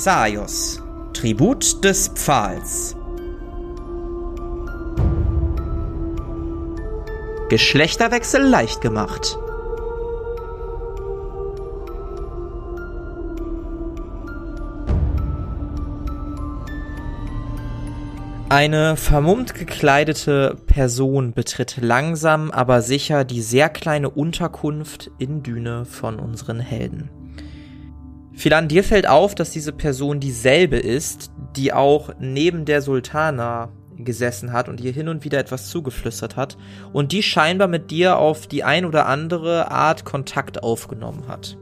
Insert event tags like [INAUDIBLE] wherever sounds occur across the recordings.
Xaios, Tribut des Pfahls. Geschlechterwechsel leicht gemacht. Eine vermummt gekleidete Person betritt langsam, aber sicher die sehr kleine Unterkunft in Düne von unseren Helden. Philan, dir fällt auf, dass diese Person dieselbe ist, die auch neben der Sultana gesessen hat und ihr hin und wieder etwas zugeflüstert hat und die scheinbar mit dir auf die ein oder andere Art Kontakt aufgenommen hat.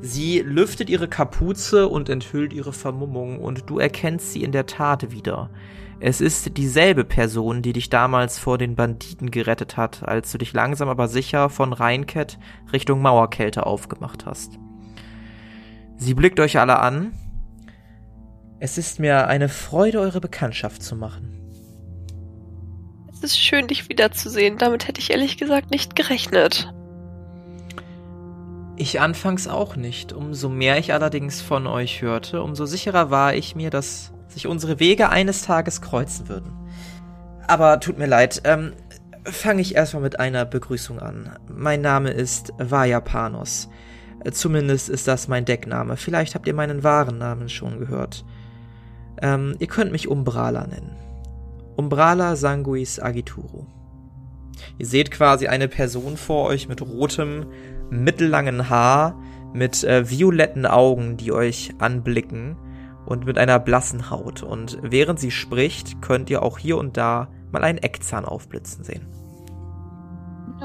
Sie lüftet ihre Kapuze und enthüllt ihre Vermummung und du erkennst sie in der Tat wieder. Es ist dieselbe Person, die dich damals vor den Banditen gerettet hat, als du dich langsam aber sicher von Rheinkett Richtung Mauerkälte aufgemacht hast. Sie blickt euch alle an. Es ist mir eine Freude, eure Bekanntschaft zu machen. Es ist schön, dich wiederzusehen. Damit hätte ich ehrlich gesagt nicht gerechnet. Ich anfangs auch nicht. Umso mehr ich allerdings von euch hörte, umso sicherer war ich mir, dass sich unsere Wege eines Tages kreuzen würden. Aber tut mir leid, ähm, fange ich erstmal mit einer Begrüßung an. Mein Name ist Vajapanos. Zumindest ist das mein Deckname. Vielleicht habt ihr meinen wahren Namen schon gehört. Ähm, ihr könnt mich Umbrala nennen. Umbrala Sanguis Agituru. Ihr seht quasi eine Person vor euch mit rotem, mittellangen Haar, mit äh, violetten Augen, die euch anblicken und mit einer blassen Haut. Und während sie spricht, könnt ihr auch hier und da mal einen Eckzahn aufblitzen sehen.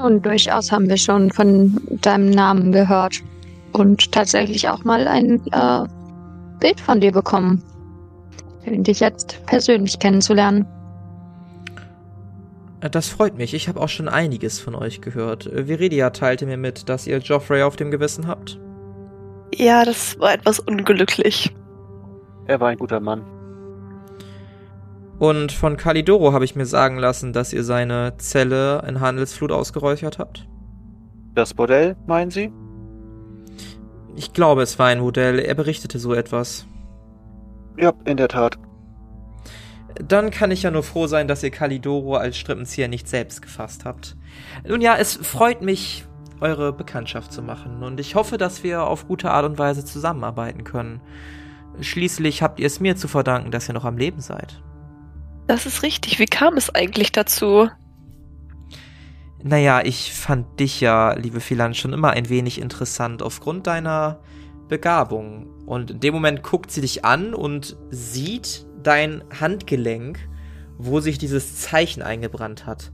Und durchaus haben wir schon von deinem Namen gehört und tatsächlich auch mal ein äh, Bild von dir bekommen. Für dich jetzt persönlich kennenzulernen. Äh, das freut mich. Ich habe auch schon einiges von euch gehört. Äh, Viridia teilte mir mit, dass ihr Joffrey auf dem Gewissen habt. Ja, das war etwas unglücklich. Er war ein guter Mann. Und von Kalidoro habe ich mir sagen lassen, dass ihr seine Zelle in Handelsflut ausgeräuchert habt. Das Bordell, meinen Sie? Ich glaube, es war ein Modell. Er berichtete so etwas. Ja, in der Tat. Dann kann ich ja nur froh sein, dass ihr Kalidoro als Strippenzieher nicht selbst gefasst habt. Nun ja, es freut mich, eure Bekanntschaft zu machen und ich hoffe, dass wir auf gute Art und Weise zusammenarbeiten können. Schließlich habt ihr es mir zu verdanken, dass ihr noch am Leben seid. Das ist richtig. Wie kam es eigentlich dazu? Naja, ich fand dich ja, liebe Philan, schon immer ein wenig interessant aufgrund deiner Begabung. Und in dem Moment guckt sie dich an und sieht dein Handgelenk, wo sich dieses Zeichen eingebrannt hat.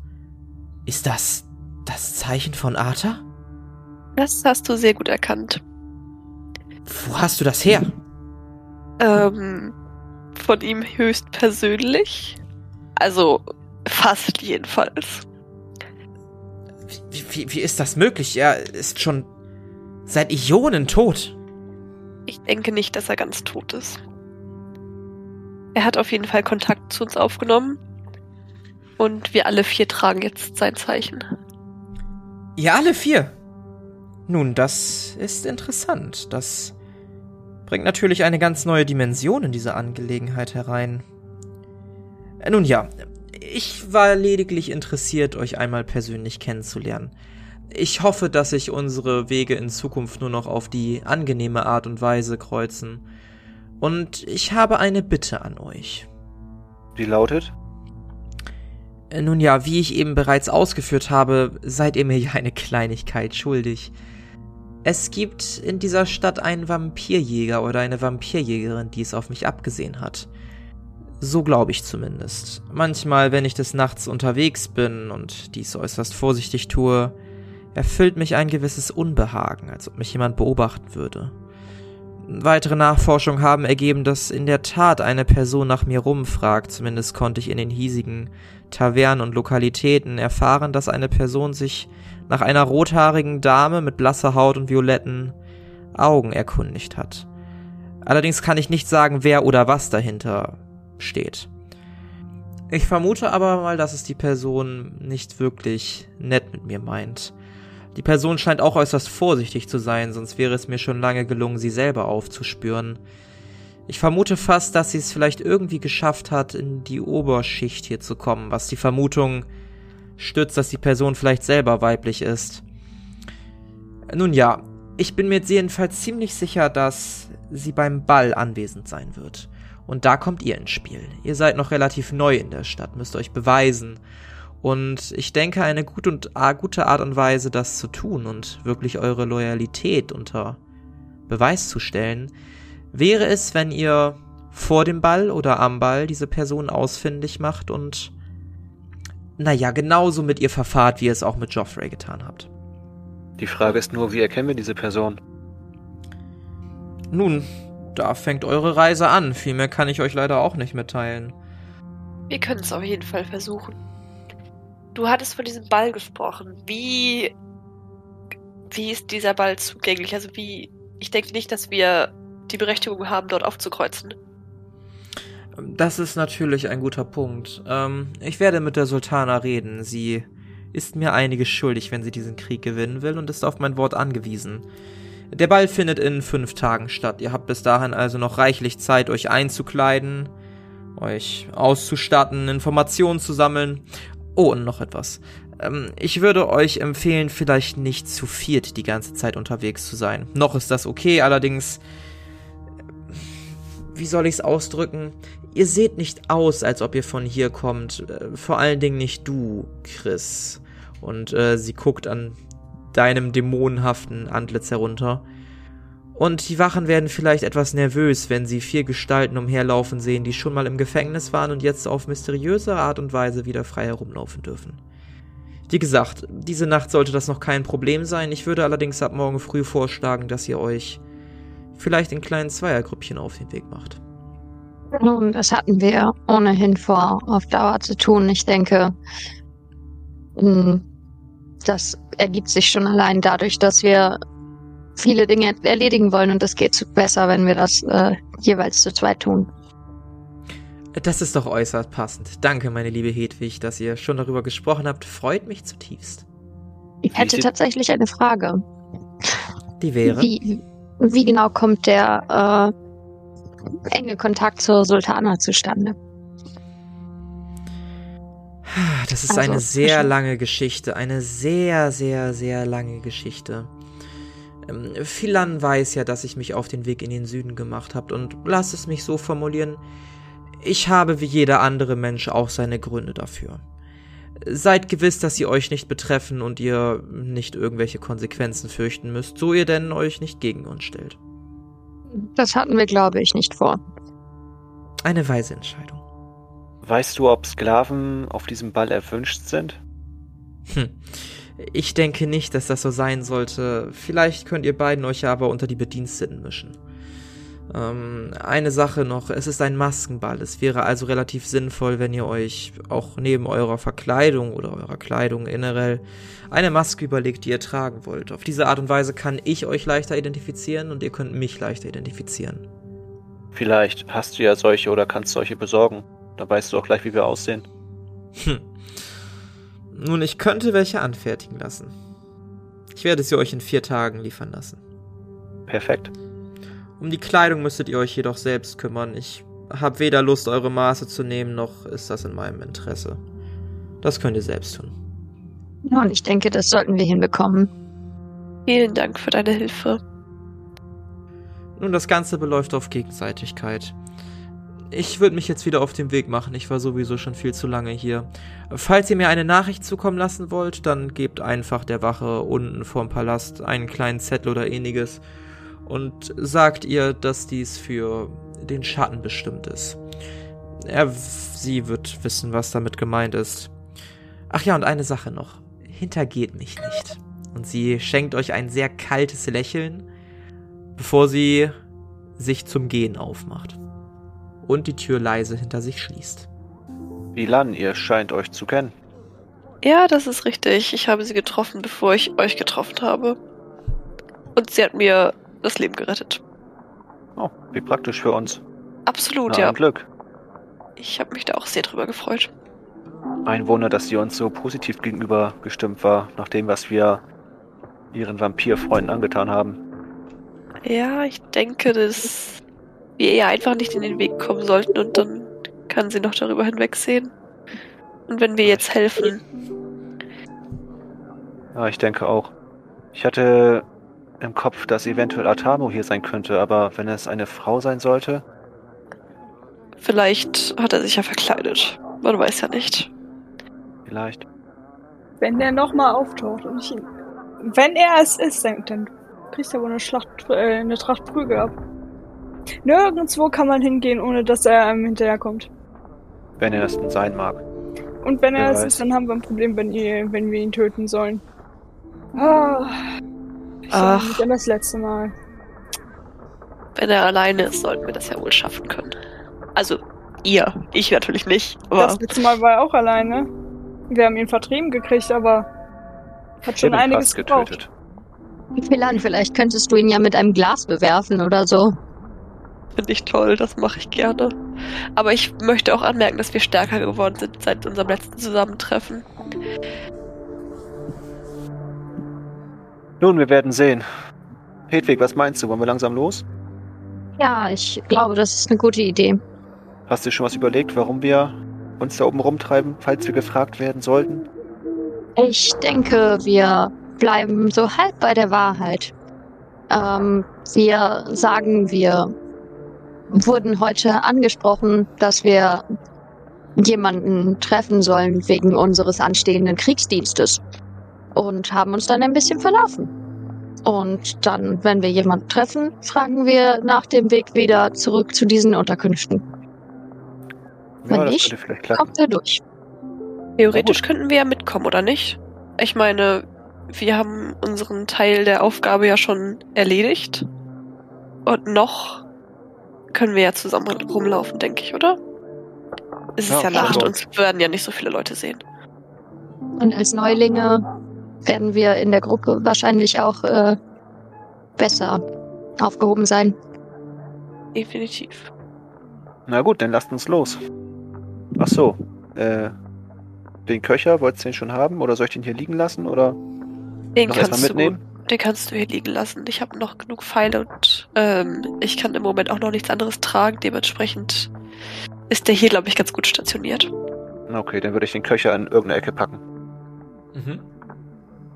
Ist das das Zeichen von Arthur? Das hast du sehr gut erkannt. Wo hast du das her? Ähm, von ihm höchst persönlich. Also fast jedenfalls. Wie, wie, wie ist das möglich? Er ist schon seit Ionen tot. Ich denke nicht, dass er ganz tot ist. Er hat auf jeden Fall Kontakt zu uns aufgenommen. Und wir alle vier tragen jetzt sein Zeichen. Ihr alle vier? Nun, das ist interessant. Das bringt natürlich eine ganz neue Dimension in diese Angelegenheit herein. Äh, nun ja, ich war lediglich interessiert, euch einmal persönlich kennenzulernen. Ich hoffe, dass sich unsere Wege in Zukunft nur noch auf die angenehme Art und Weise kreuzen. Und ich habe eine Bitte an euch. Die lautet? Äh, nun ja, wie ich eben bereits ausgeführt habe, seid ihr mir ja eine Kleinigkeit schuldig. Es gibt in dieser Stadt einen Vampirjäger oder eine Vampirjägerin, die es auf mich abgesehen hat. So glaube ich zumindest. Manchmal, wenn ich des Nachts unterwegs bin und dies äußerst vorsichtig tue, erfüllt mich ein gewisses Unbehagen, als ob mich jemand beobachten würde. Weitere Nachforschungen haben ergeben, dass in der Tat eine Person nach mir rumfragt, zumindest konnte ich in den hiesigen Tavernen und Lokalitäten erfahren, dass eine Person sich nach einer rothaarigen Dame mit blasser Haut und violetten Augen erkundigt hat. Allerdings kann ich nicht sagen, wer oder was dahinter steht. Ich vermute aber mal, dass es die Person nicht wirklich nett mit mir meint. Die Person scheint auch äußerst vorsichtig zu sein, sonst wäre es mir schon lange gelungen, sie selber aufzuspüren. Ich vermute fast, dass sie es vielleicht irgendwie geschafft hat, in die Oberschicht hier zu kommen, was die Vermutung stützt, dass die Person vielleicht selber weiblich ist. Nun ja, ich bin mir jedenfalls ziemlich sicher, dass sie beim Ball anwesend sein wird. Und da kommt ihr ins Spiel. Ihr seid noch relativ neu in der Stadt, müsst euch beweisen. Und ich denke, eine gute, und, gute Art und Weise, das zu tun und wirklich eure Loyalität unter Beweis zu stellen, wäre es, wenn ihr vor dem Ball oder am Ball diese Person ausfindig macht und, naja, genauso mit ihr verfahrt, wie ihr es auch mit Joffrey getan habt. Die Frage ist nur, wie erkennen wir diese Person? Nun, da fängt eure Reise an. Viel mehr kann ich euch leider auch nicht mitteilen. Wir können es auf jeden Fall versuchen. Du hattest von diesem Ball gesprochen. Wie. Wie ist dieser Ball zugänglich? Also wie. Ich denke nicht, dass wir die Berechtigung haben, dort aufzukreuzen. Das ist natürlich ein guter Punkt. Ähm, ich werde mit der Sultana reden. Sie ist mir einiges schuldig, wenn sie diesen Krieg gewinnen will und ist auf mein Wort angewiesen. Der Ball findet in fünf Tagen statt. Ihr habt bis dahin also noch reichlich Zeit, euch einzukleiden, euch auszustatten, Informationen zu sammeln Oh, und noch etwas. Ähm, ich würde euch empfehlen, vielleicht nicht zu viert die ganze Zeit unterwegs zu sein. Noch ist das okay, allerdings. Äh, wie soll ich es ausdrücken? Ihr seht nicht aus, als ob ihr von hier kommt. Äh, vor allen Dingen nicht du, Chris. Und äh, sie guckt an deinem dämonenhaften Antlitz herunter. Und die Wachen werden vielleicht etwas nervös, wenn sie vier Gestalten umherlaufen sehen, die schon mal im Gefängnis waren und jetzt auf mysteriöse Art und Weise wieder frei herumlaufen dürfen. Wie gesagt, diese Nacht sollte das noch kein Problem sein. Ich würde allerdings ab morgen früh vorschlagen, dass ihr euch vielleicht in kleinen Zweiergrüppchen auf den Weg macht. Nun, das hatten wir ohnehin vor, auf Dauer zu tun. Ich denke, hm, das ergibt sich schon allein dadurch, dass wir viele Dinge erledigen wollen und das geht besser, wenn wir das äh, jeweils zu zweit tun. Das ist doch äußerst passend. Danke, meine liebe Hedwig, dass ihr schon darüber gesprochen habt. Freut mich zutiefst. Ich hätte tatsächlich eine Frage. Die wäre? Wie, wie genau kommt der äh, enge Kontakt zur Sultana zustande? Das ist also, eine sehr lange Geschichte. Eine sehr, sehr, sehr lange Geschichte. Ähm, Philan weiß ja, dass ich mich auf den Weg in den Süden gemacht habe und lass es mich so formulieren, ich habe wie jeder andere Mensch auch seine Gründe dafür. Seid gewiss, dass sie euch nicht betreffen und ihr nicht irgendwelche Konsequenzen fürchten müsst, so ihr denn euch nicht gegen uns stellt. Das hatten wir, glaube ich, nicht vor. Eine weise Entscheidung. Weißt du, ob Sklaven auf diesem Ball erwünscht sind? Hm. Ich denke nicht, dass das so sein sollte. Vielleicht könnt ihr beiden euch aber unter die Bediensteten mischen. Ähm, eine Sache noch, es ist ein Maskenball. Es wäre also relativ sinnvoll, wenn ihr euch auch neben eurer Verkleidung oder eurer Kleidung generell eine Maske überlegt, die ihr tragen wollt. Auf diese Art und Weise kann ich euch leichter identifizieren und ihr könnt mich leichter identifizieren. Vielleicht hast du ja solche oder kannst solche besorgen. Da weißt du auch gleich, wie wir aussehen. Hm. Nun, ich könnte welche anfertigen lassen. Ich werde sie euch in vier Tagen liefern lassen. Perfekt. Um die Kleidung müsstet ihr euch jedoch selbst kümmern. Ich habe weder Lust, eure Maße zu nehmen, noch ist das in meinem Interesse. Das könnt ihr selbst tun. Ja, und ich denke, das sollten wir hinbekommen. Vielen Dank für deine Hilfe. Nun, das Ganze beläuft auf Gegenseitigkeit. Ich würde mich jetzt wieder auf den Weg machen. Ich war sowieso schon viel zu lange hier. Falls ihr mir eine Nachricht zukommen lassen wollt, dann gebt einfach der Wache unten vorm Palast einen kleinen Zettel oder ähnliches und sagt ihr, dass dies für den Schatten bestimmt ist. Er, sie wird wissen, was damit gemeint ist. Ach ja, und eine Sache noch. Hintergeht mich nicht. Und sie schenkt euch ein sehr kaltes Lächeln, bevor sie sich zum Gehen aufmacht und die Tür leise hinter sich schließt. Milan, ihr scheint euch zu kennen. Ja, das ist richtig. Ich habe sie getroffen, bevor ich euch getroffen habe. Und sie hat mir das Leben gerettet. Oh, wie praktisch für uns. Absolut, Na, ja. Glück. Ich habe mich da auch sehr drüber gefreut. Ein Wunder, dass sie uns so positiv gegenüber gestimmt war, nach dem, was wir ihren Vampirfreunden angetan haben. Ja, ich denke, das wir ihr einfach nicht in den Weg kommen sollten und dann kann sie noch darüber hinwegsehen. Und wenn wir jetzt helfen, Ja, ich denke auch. Ich hatte im Kopf, dass eventuell Atamo hier sein könnte, aber wenn es eine Frau sein sollte, vielleicht hat er sich ja verkleidet. Man weiß ja nicht. vielleicht. Wenn der nochmal auftaucht und ich ihn. Wenn er es ist, dann, dann kriegt er wohl eine, Schlacht, äh, eine Tracht Prügel ab. Nirgendwo kann man hingehen, ohne dass er einem hinterherkommt. Wenn er es denn sein mag. Und wenn er Wer es weiß. ist, dann haben wir ein Problem, wenn, ihr, wenn wir ihn töten sollen. Ah, ich Ach. An das letzte Mal. Wenn er alleine ist, sollten wir das ja wohl schaffen können. Also, ihr. Ich natürlich nicht. Aber Das letzte Mal war er auch alleine. Wir haben ihn vertrieben gekriegt, aber hat schon einiges gebraucht. getötet. Philan, vielleicht könntest du ihn ja mit einem Glas bewerfen oder so. Finde ich toll, das mache ich gerne. Aber ich möchte auch anmerken, dass wir stärker geworden sind seit unserem letzten Zusammentreffen. Nun, wir werden sehen. Hedwig, was meinst du? Wollen wir langsam los? Ja, ich glaube, das ist eine gute Idee. Hast du schon was überlegt, warum wir uns da oben rumtreiben, falls wir gefragt werden sollten? Ich denke, wir bleiben so halb bei der Wahrheit. Ähm, wir sagen, wir wurden heute angesprochen, dass wir jemanden treffen sollen wegen unseres anstehenden Kriegsdienstes und haben uns dann ein bisschen verlaufen. Und dann, wenn wir jemanden treffen, fragen wir nach dem Weg wieder zurück zu diesen Unterkünften. Wenn ja, das nicht. Kommt er durch. Theoretisch könnten wir ja mitkommen, oder nicht? Ich meine, wir haben unseren Teil der Aufgabe ja schon erledigt. Und noch können wir ja zusammen rumlaufen, denke ich, oder? Es ist Ja, ja, Nacht und es werden ja nicht so viele Leute sehen. Und als Neulinge werden wir in der Gruppe wahrscheinlich auch äh, besser aufgehoben sein. Definitiv. Na gut, dann lasst uns los. Ach so, äh, den Köcher, wolltest du den schon haben oder soll ich den hier liegen lassen oder Den noch erstmal kannst, du, mitnehmen? Den kannst du hier liegen lassen. Ich habe noch genug Pfeile und ähm, ich kann im Moment auch noch nichts anderes tragen. Dementsprechend ist der hier, glaube ich, ganz gut stationiert. Okay, dann würde ich den Köcher in irgendeine Ecke packen. Mhm.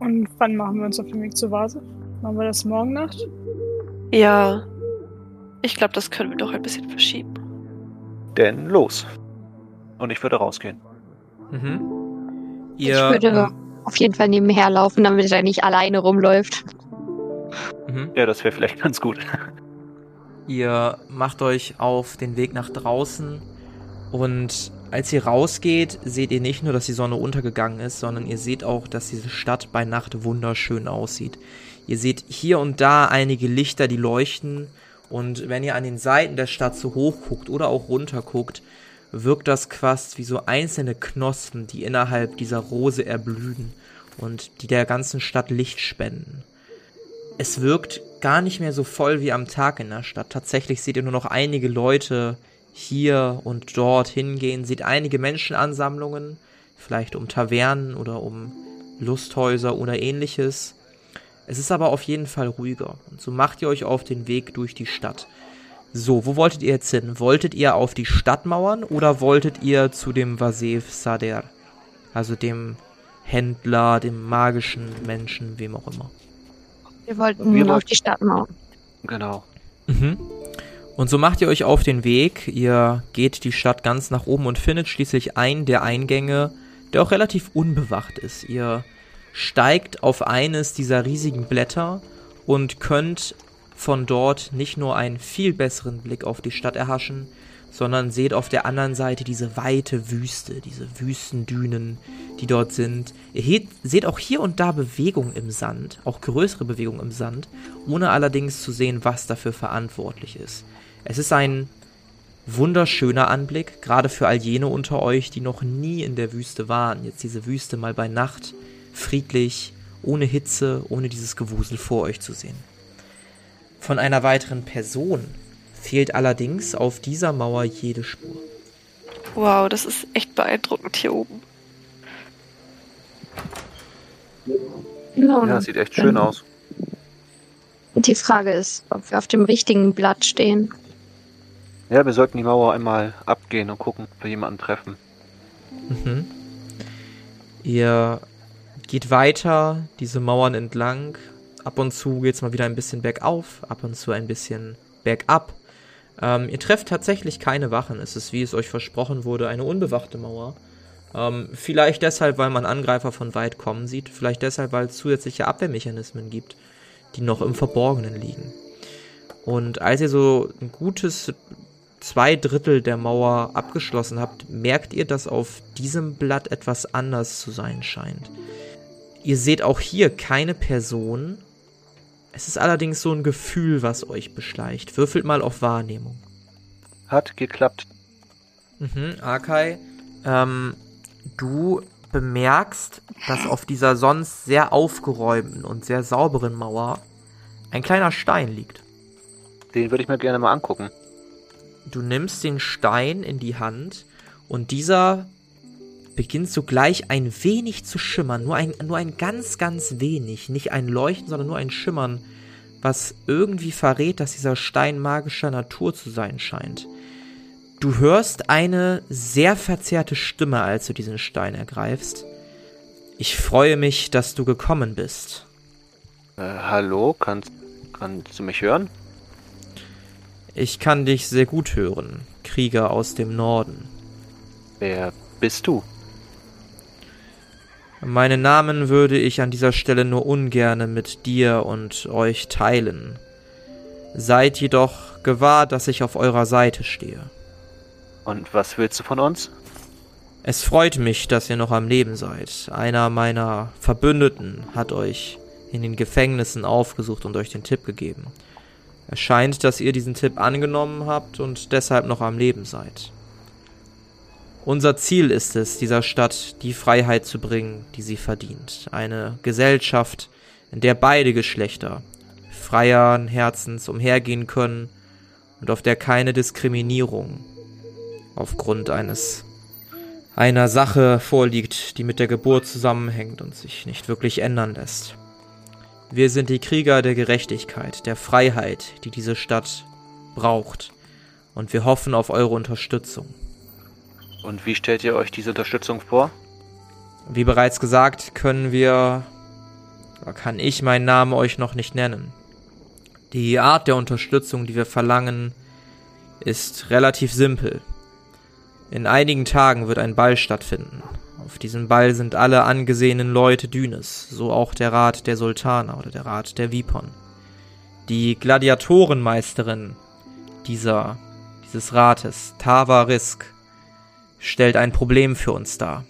Und wann machen wir uns auf den Weg zur Vase? Machen wir das morgen Nacht? Ja, ich glaube, das können wir noch ein bisschen verschieben. Denn los. Und ich würde rausgehen. Mhm. ich Ihr, würde auf jeden Fall nebenher laufen, damit er nicht alleine rumläuft. mhm. Ja, das wäre vielleicht ganz gut. [LAUGHS] Ihr macht euch auf den Weg nach draußen und als ihr rausgeht, seht ihr nicht nur, dass die Sonne untergegangen ist, sondern ihr seht auch, dass diese Stadt bei Nacht wunderschön aussieht. Ihr seht hier und da einige Lichter, die leuchten und wenn ihr an den Seiten der Stadt so hoch guckt oder auch runter guckt, wirkt das fast wie so einzelne Knospen, die innerhalb dieser Rose erblühen und die der ganzen Stadt Licht spenden. Es wirkt gar nicht mehr so voll wie am Tag in der Stadt. Tatsächlich seht ihr nur noch einige Leute hier und dort hingehen, seht einige Menschenansammlungen, vielleicht um Tavernen oder um Lusthäuser oder ähnliches. Es ist aber auf jeden Fall ruhiger. Und so macht ihr euch auf den Weg durch die Stadt. So, wo wolltet ihr jetzt hin? Wolltet ihr auf die Stadtmauern oder wolltet ihr zu dem Vasev Sader? Also dem Händler, dem magischen Menschen, wem auch immer. Wir wollten Wir auf die Stadtmauer. Genau. Mhm. Und so macht ihr euch auf den Weg. Ihr geht die Stadt ganz nach oben und findet schließlich einen der Eingänge, der auch relativ unbewacht ist. Ihr steigt auf eines dieser riesigen Blätter und könnt von dort nicht nur einen viel besseren Blick auf die Stadt erhaschen, sondern seht auf der anderen Seite diese weite Wüste, diese Wüstendünen, die dort sind. Ihr seht auch hier und da Bewegung im Sand, auch größere Bewegung im Sand, ohne allerdings zu sehen, was dafür verantwortlich ist. Es ist ein wunderschöner Anblick, gerade für all jene unter euch, die noch nie in der Wüste waren. Jetzt diese Wüste mal bei Nacht, friedlich, ohne Hitze, ohne dieses Gewusel vor euch zu sehen. Von einer weiteren Person fehlt allerdings auf dieser Mauer jede Spur. Wow, das ist echt beeindruckend hier oben. Ja, sieht echt schön aus. Die Frage ist, ob wir auf dem richtigen Blatt stehen. Ja, wir sollten die Mauer einmal abgehen und gucken, ob wir jemanden treffen. Mhm. Ihr geht weiter, diese Mauern entlang. Ab und zu geht's mal wieder ein bisschen bergauf, ab und zu ein bisschen bergab. Ähm, ihr trefft tatsächlich keine Wachen. Es ist, wie es euch versprochen wurde, eine unbewachte Mauer. Ähm, vielleicht deshalb, weil man Angreifer von weit kommen sieht. Vielleicht deshalb, weil es zusätzliche Abwehrmechanismen gibt, die noch im Verborgenen liegen. Und als ihr so ein gutes zwei Drittel der Mauer abgeschlossen habt, merkt ihr, dass auf diesem Blatt etwas anders zu sein scheint. Ihr seht auch hier keine Person. Es ist allerdings so ein Gefühl, was euch beschleicht. Würfelt mal auf Wahrnehmung. Hat geklappt. Mhm, Akai, ähm, du bemerkst, dass auf dieser sonst sehr aufgeräumten und sehr sauberen Mauer ein kleiner Stein liegt. Den würde ich mir gerne mal angucken. Du nimmst den Stein in die Hand und dieser beginnt sogleich ein wenig zu schimmern. Nur ein, nur ein ganz, ganz wenig. Nicht ein Leuchten, sondern nur ein Schimmern, was irgendwie verrät, dass dieser Stein magischer Natur zu sein scheint. Du hörst eine sehr verzerrte Stimme, als du diesen Stein ergreifst. Ich freue mich, dass du gekommen bist. Äh, hallo, kannst, kannst du mich hören? Ich kann dich sehr gut hören, Krieger aus dem Norden. Wer bist du? Meinen Namen würde ich an dieser Stelle nur ungerne mit dir und euch teilen. Seid jedoch gewahr, dass ich auf eurer Seite stehe. Und was willst du von uns? Es freut mich, dass ihr noch am Leben seid. Einer meiner Verbündeten hat euch in den Gefängnissen aufgesucht und euch den Tipp gegeben. Es scheint, dass ihr diesen Tipp angenommen habt und deshalb noch am Leben seid. Unser Ziel ist es, dieser Stadt die Freiheit zu bringen, die sie verdient. Eine Gesellschaft, in der beide Geschlechter freieren Herzens umhergehen können und auf der keine Diskriminierung aufgrund eines einer Sache vorliegt, die mit der Geburt zusammenhängt und sich nicht wirklich ändern lässt. Wir sind die Krieger der Gerechtigkeit, der Freiheit, die diese Stadt braucht. Und wir hoffen auf eure Unterstützung. Und wie stellt ihr euch diese Unterstützung vor? Wie bereits gesagt, können wir, oder kann ich meinen Namen euch noch nicht nennen. Die Art der Unterstützung, die wir verlangen, ist relativ simpel. In einigen Tagen wird ein Ball stattfinden. Auf diesem Ball sind alle angesehenen Leute Dünes, so auch der Rat der Sultaner oder der Rat der Vipon. Die Gladiatorenmeisterin dieser, dieses Rates, Tava Risk, stellt ein Problem für uns dar.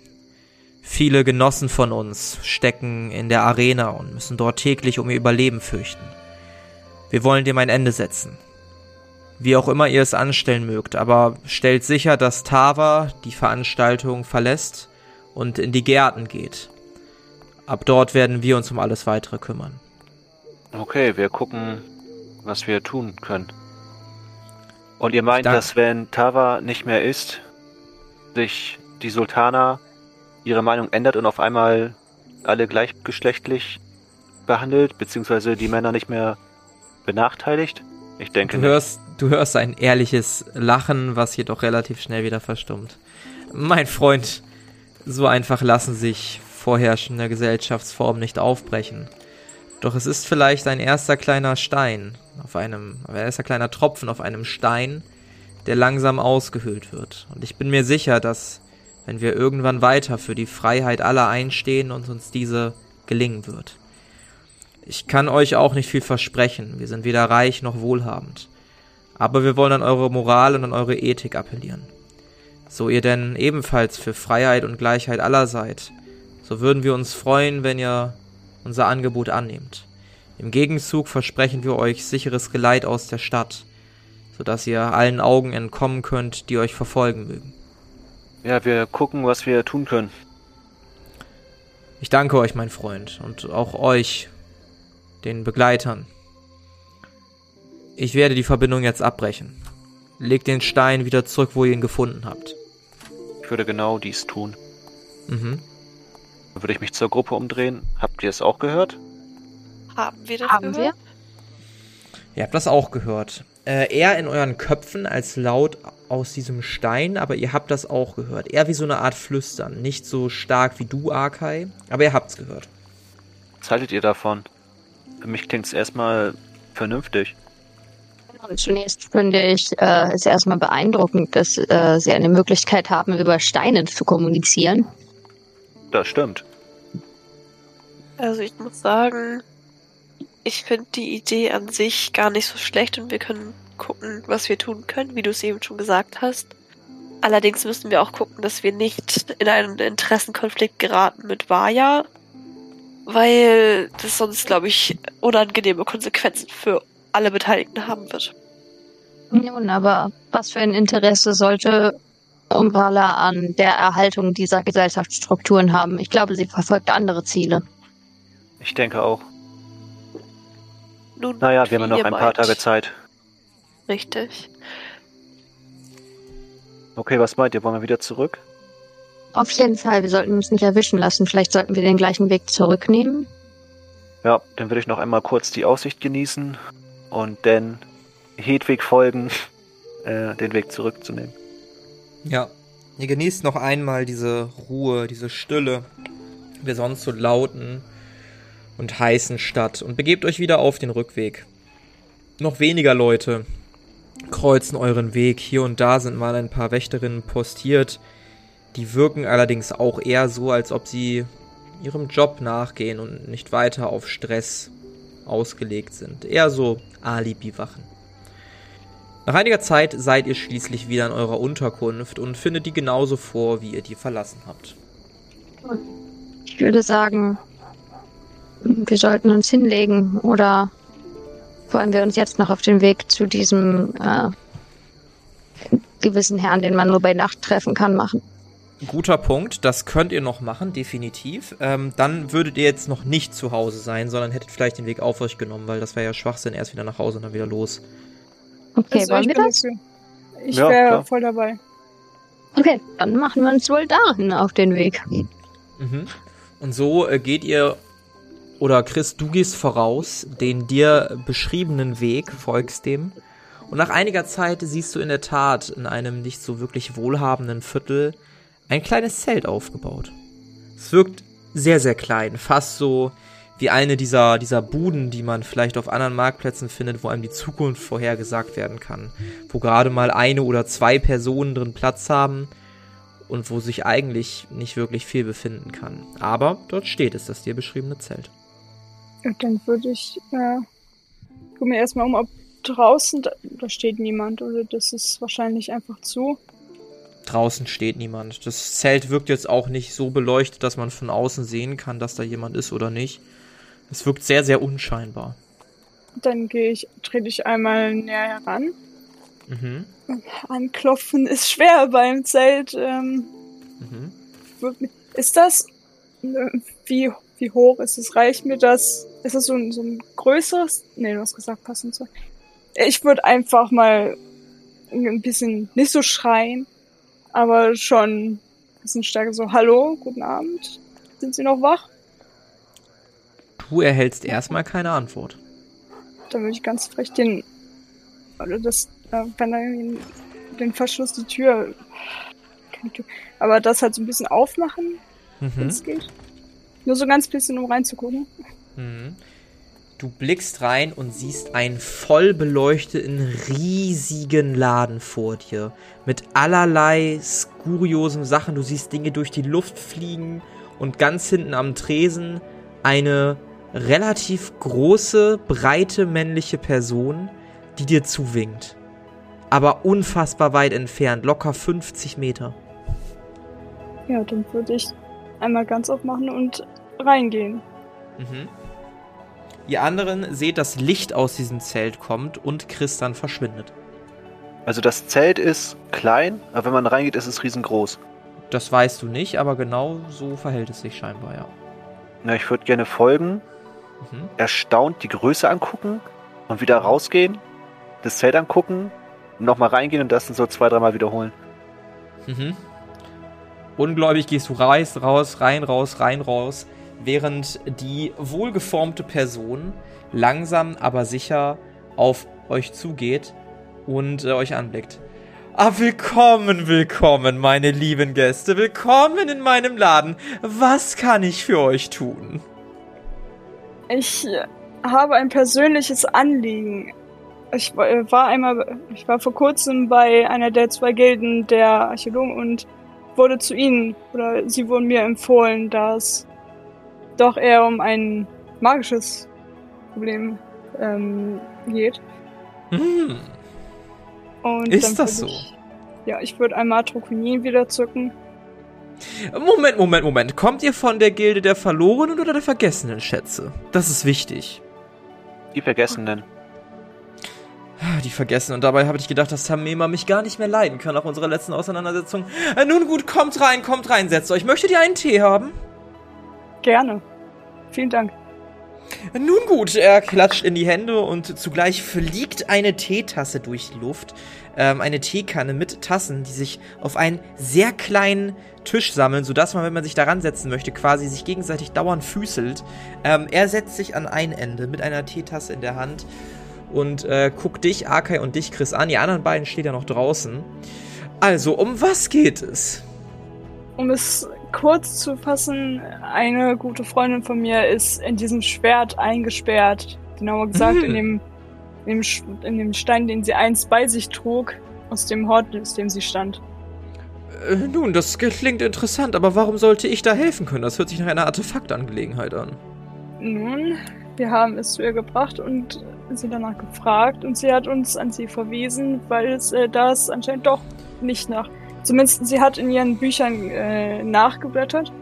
Viele Genossen von uns stecken in der Arena und müssen dort täglich um ihr Überleben fürchten. Wir wollen dem ein Ende setzen. Wie auch immer ihr es anstellen mögt, aber stellt sicher, dass Tava die Veranstaltung verlässt und in die Gärten geht. Ab dort werden wir uns um alles weitere kümmern. Okay, wir gucken, was wir tun können. Und ihr meint, Dank- dass wenn Tava nicht mehr ist, sich die Sultana ihre Meinung ändert und auf einmal alle gleichgeschlechtlich behandelt, beziehungsweise die Männer nicht mehr benachteiligt? Ich denke Du hörst, du hörst ein ehrliches Lachen, was jedoch relativ schnell wieder verstummt. Mein Freund, so einfach lassen sich vorherrschende Gesellschaftsformen nicht aufbrechen. Doch es ist vielleicht ein erster kleiner Stein auf einem, ein erster kleiner Tropfen auf einem Stein, der langsam ausgehöhlt wird. Und ich bin mir sicher, dass, wenn wir irgendwann weiter für die Freiheit aller einstehen und uns diese gelingen wird. Ich kann euch auch nicht viel versprechen. Wir sind weder reich noch wohlhabend. Aber wir wollen an eure Moral und an eure Ethik appellieren. So ihr denn ebenfalls für Freiheit und Gleichheit aller seid, so würden wir uns freuen, wenn ihr unser Angebot annehmt. Im Gegenzug versprechen wir euch sicheres Geleit aus der Stadt, sodass ihr allen Augen entkommen könnt, die euch verfolgen mögen. Ja, wir gucken, was wir tun können. Ich danke euch, mein Freund, und auch euch, den Begleitern. Ich werde die Verbindung jetzt abbrechen. Legt den Stein wieder zurück, wo ihr ihn gefunden habt. Ich würde genau dies tun. Mhm. Dann würde ich mich zur Gruppe umdrehen. Habt ihr es auch gehört? Haben wir das Haben gehört? Ihr habt das auch gehört. Äh, eher in euren Köpfen als laut aus diesem Stein, aber ihr habt das auch gehört. Eher wie so eine Art Flüstern. Nicht so stark wie du, Arkai, aber ihr habt's gehört. Was haltet ihr davon? Für mich klingt es erstmal vernünftig. Und zunächst finde ich äh, es erstmal beeindruckend, dass äh, sie eine Möglichkeit haben, über Steine zu kommunizieren. Das stimmt. Also ich muss sagen, ich finde die Idee an sich gar nicht so schlecht und wir können gucken, was wir tun können, wie du es eben schon gesagt hast. Allerdings müssen wir auch gucken, dass wir nicht in einen Interessenkonflikt geraten mit Vaya, weil das sonst, glaube ich, unangenehme Konsequenzen für alle Beteiligten haben wird. Nun, aber was für ein Interesse sollte Umbrella an der Erhaltung dieser Gesellschaftsstrukturen haben? Ich glaube, sie verfolgt andere Ziele. Ich denke auch. Nun, Naja, wir haben ja wie noch ein paar. Tage Zeit. Richtig. Okay, was meint ihr? Wollen wir wieder zurück? Auf jeden Fall, wir sollten uns nicht erwischen lassen. Vielleicht sollten wir den gleichen Weg zurücknehmen. Ja, dann würde ich noch einmal kurz die Aussicht genießen und dann Hedwig folgen, [LAUGHS] äh, den Weg zurückzunehmen. Ja. Ihr genießt noch einmal diese Ruhe, diese Stille der sonst so lauten und heißen Stadt und begebt euch wieder auf den Rückweg. Noch weniger Leute kreuzen euren Weg. Hier und da sind mal ein paar Wächterinnen postiert. Die wirken allerdings auch eher so, als ob sie ihrem Job nachgehen und nicht weiter auf Stress ausgelegt sind. Eher so Alibi-Wachen. Nach einiger Zeit seid ihr schließlich wieder in eurer Unterkunft und findet die genauso vor, wie ihr die verlassen habt. Ich würde sagen, wir sollten uns hinlegen oder wollen wir uns jetzt noch auf den Weg zu diesem äh, gewissen Herrn, den man nur bei Nacht treffen kann, machen? Guter Punkt, das könnt ihr noch machen, definitiv. Ähm, dann würdet ihr jetzt noch nicht zu Hause sein, sondern hättet vielleicht den Weg auf euch genommen, weil das wäre ja Schwachsinn, erst wieder nach Hause und dann wieder los. Okay, Also, wollen ich wir bin das? dafür. Ich Ja, wäre klar. voll dabei. Okay, dann machen wir uns wohl dahin auf den Weg. Mhm. Und so äh, geht ihr, oder Chris, du gehst voraus, den dir beschriebenen Weg, folgst dem. Und nach einiger Zeit siehst du in der Tat in einem nicht so wirklich wohlhabenden Viertel ein kleines Zelt aufgebaut. Es wirkt sehr, sehr klein, fast so wie eine dieser, dieser Buden, die man vielleicht auf anderen Marktplätzen findet, wo einem die Zukunft vorhergesagt werden kann. Wo gerade mal eine oder zwei Personen drin Platz haben und wo sich eigentlich nicht wirklich viel befinden kann. Aber dort steht es, das dir beschriebene Zelt. Und dann würde ich, äh, guck mir erstmal um, ob draußen, da, da steht niemand oder das ist wahrscheinlich einfach zu. Draußen steht niemand. Das Zelt wirkt jetzt auch nicht so beleuchtet, dass man von außen sehen kann, dass da jemand ist oder nicht. Es wirkt sehr, sehr unscheinbar. Dann gehe ich, trete ich einmal näher heran. Mhm. Anklopfen ist schwer beim Zelt. Ähm, Mhm. ist das, äh, wie, wie hoch ist es? Reicht mir das? Ist das so ein, so ein größeres? Nee, du hast gesagt, passend zu. Ich würde einfach mal ein bisschen, nicht so schreien, aber schon ein bisschen stärker so, hallo, guten Abend. Sind Sie noch wach? Du erhältst erstmal keine Antwort. Dann würde ich ganz frech den, oder das, äh, wenn da irgendwie den Verschluss, die Tür, keine Tür, aber das halt so ein bisschen aufmachen, wenn Mhm. es geht. Nur so ganz bisschen, um reinzugucken. Mhm. Du blickst rein und siehst einen voll beleuchteten, riesigen Laden vor dir. Mit allerlei skuriosen Sachen. Du siehst Dinge durch die Luft fliegen und ganz hinten am Tresen eine relativ große, breite männliche Person, die dir zuwinkt. Aber unfassbar weit entfernt, locker 50 Meter. Ja, dann würde ich einmal ganz aufmachen und reingehen. Mhm. Ihr anderen seht, dass Licht aus diesem Zelt kommt und Chris dann verschwindet. Also das Zelt ist klein, aber wenn man reingeht, ist es riesengroß. Das weißt du nicht, aber genau so verhält es sich scheinbar, ja. Na, ich würde gerne folgen, Mhm. erstaunt die Größe angucken und wieder rausgehen, das Zelt angucken, nochmal reingehen und das dann so zwei, dreimal wiederholen. Mhm. Ungläubig gehst du rein, raus, rein, raus, rein, raus, während die wohlgeformte Person langsam, aber sicher auf euch zugeht und äh, euch anblickt. Ah, willkommen, willkommen, meine lieben Gäste. Willkommen in meinem Laden. Was kann ich für euch tun? Ich äh, habe ein persönliches Anliegen. Ich äh, war einmal, ich war vor kurzem bei einer der zwei Gilden der Archäologen und wurde zu ihnen, oder sie wurden mir empfohlen, da es doch eher um ein magisches Problem ähm, geht. Hm, Und Ist das so? Ich, ja, ich würde einmal Trokinin wieder zücken. Moment, Moment, Moment. Kommt ihr von der Gilde der Verlorenen oder der Vergessenen Schätze? Das ist wichtig. Die Vergessenen. Ah, Die vergessen. Und dabei habe ich gedacht, dass Tamema mich gar nicht mehr leiden kann nach unserer letzten Auseinandersetzung. Äh, nun gut, kommt rein, kommt rein, setzt euch. Möchtet ihr einen Tee haben? Gerne. Vielen Dank. Nun gut, er klatscht in die Hände und zugleich fliegt eine Teetasse durch die Luft. Ähm, eine Teekanne mit Tassen, die sich auf einen sehr kleinen Tisch sammeln, sodass man, wenn man sich daran setzen möchte, quasi sich gegenseitig dauernd füßelt. Ähm, er setzt sich an ein Ende mit einer Teetasse in der Hand und äh, guckt dich, Arkai und dich, Chris, an. Die anderen beiden stehen ja noch draußen. Also, um was geht es? Um es kurz zu fassen, eine gute Freundin von mir ist in diesem Schwert eingesperrt. Genauer gesagt Mhm. in, dem, in, dem, in dem Stein, den sie einst bei sich trug, aus dem Hort, aus dem sie stand. Äh, nun, das klingt interessant, aber warum sollte ich da helfen können? Das hört sich nach einer Artefaktangelegenheit an. Nun, wir haben es zu ihr gebracht und sie danach gefragt und sie hat uns an sie verwiesen, weil es äh, das anscheinend doch nicht nach. Zumindest sie hat in ihren Büchern äh, nachgeblättert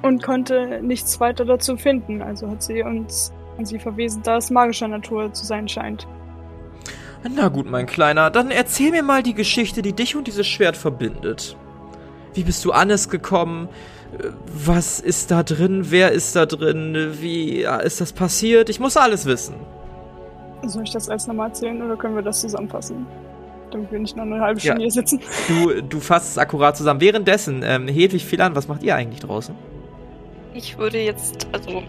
und konnte nichts weiter dazu finden. Also hat sie uns an sie verwiesen, da es magischer Natur zu sein scheint. Na gut, mein Kleiner, dann erzähl mir mal die Geschichte, die dich und dieses Schwert verbindet. Wie bist du an es gekommen? Was ist da drin? Wer ist da drin? Wie ist das passiert? Ich muss alles wissen. Soll ich das alles nochmal erzählen oder können wir das zusammenfassen? Damit wir nicht noch eine halbe Ja. Stunde hier sitzen. Du, du fasst es akkurat zusammen. Währenddessen, ähm, Hedwig Philan, was macht ihr eigentlich draußen? Ich würde jetzt, also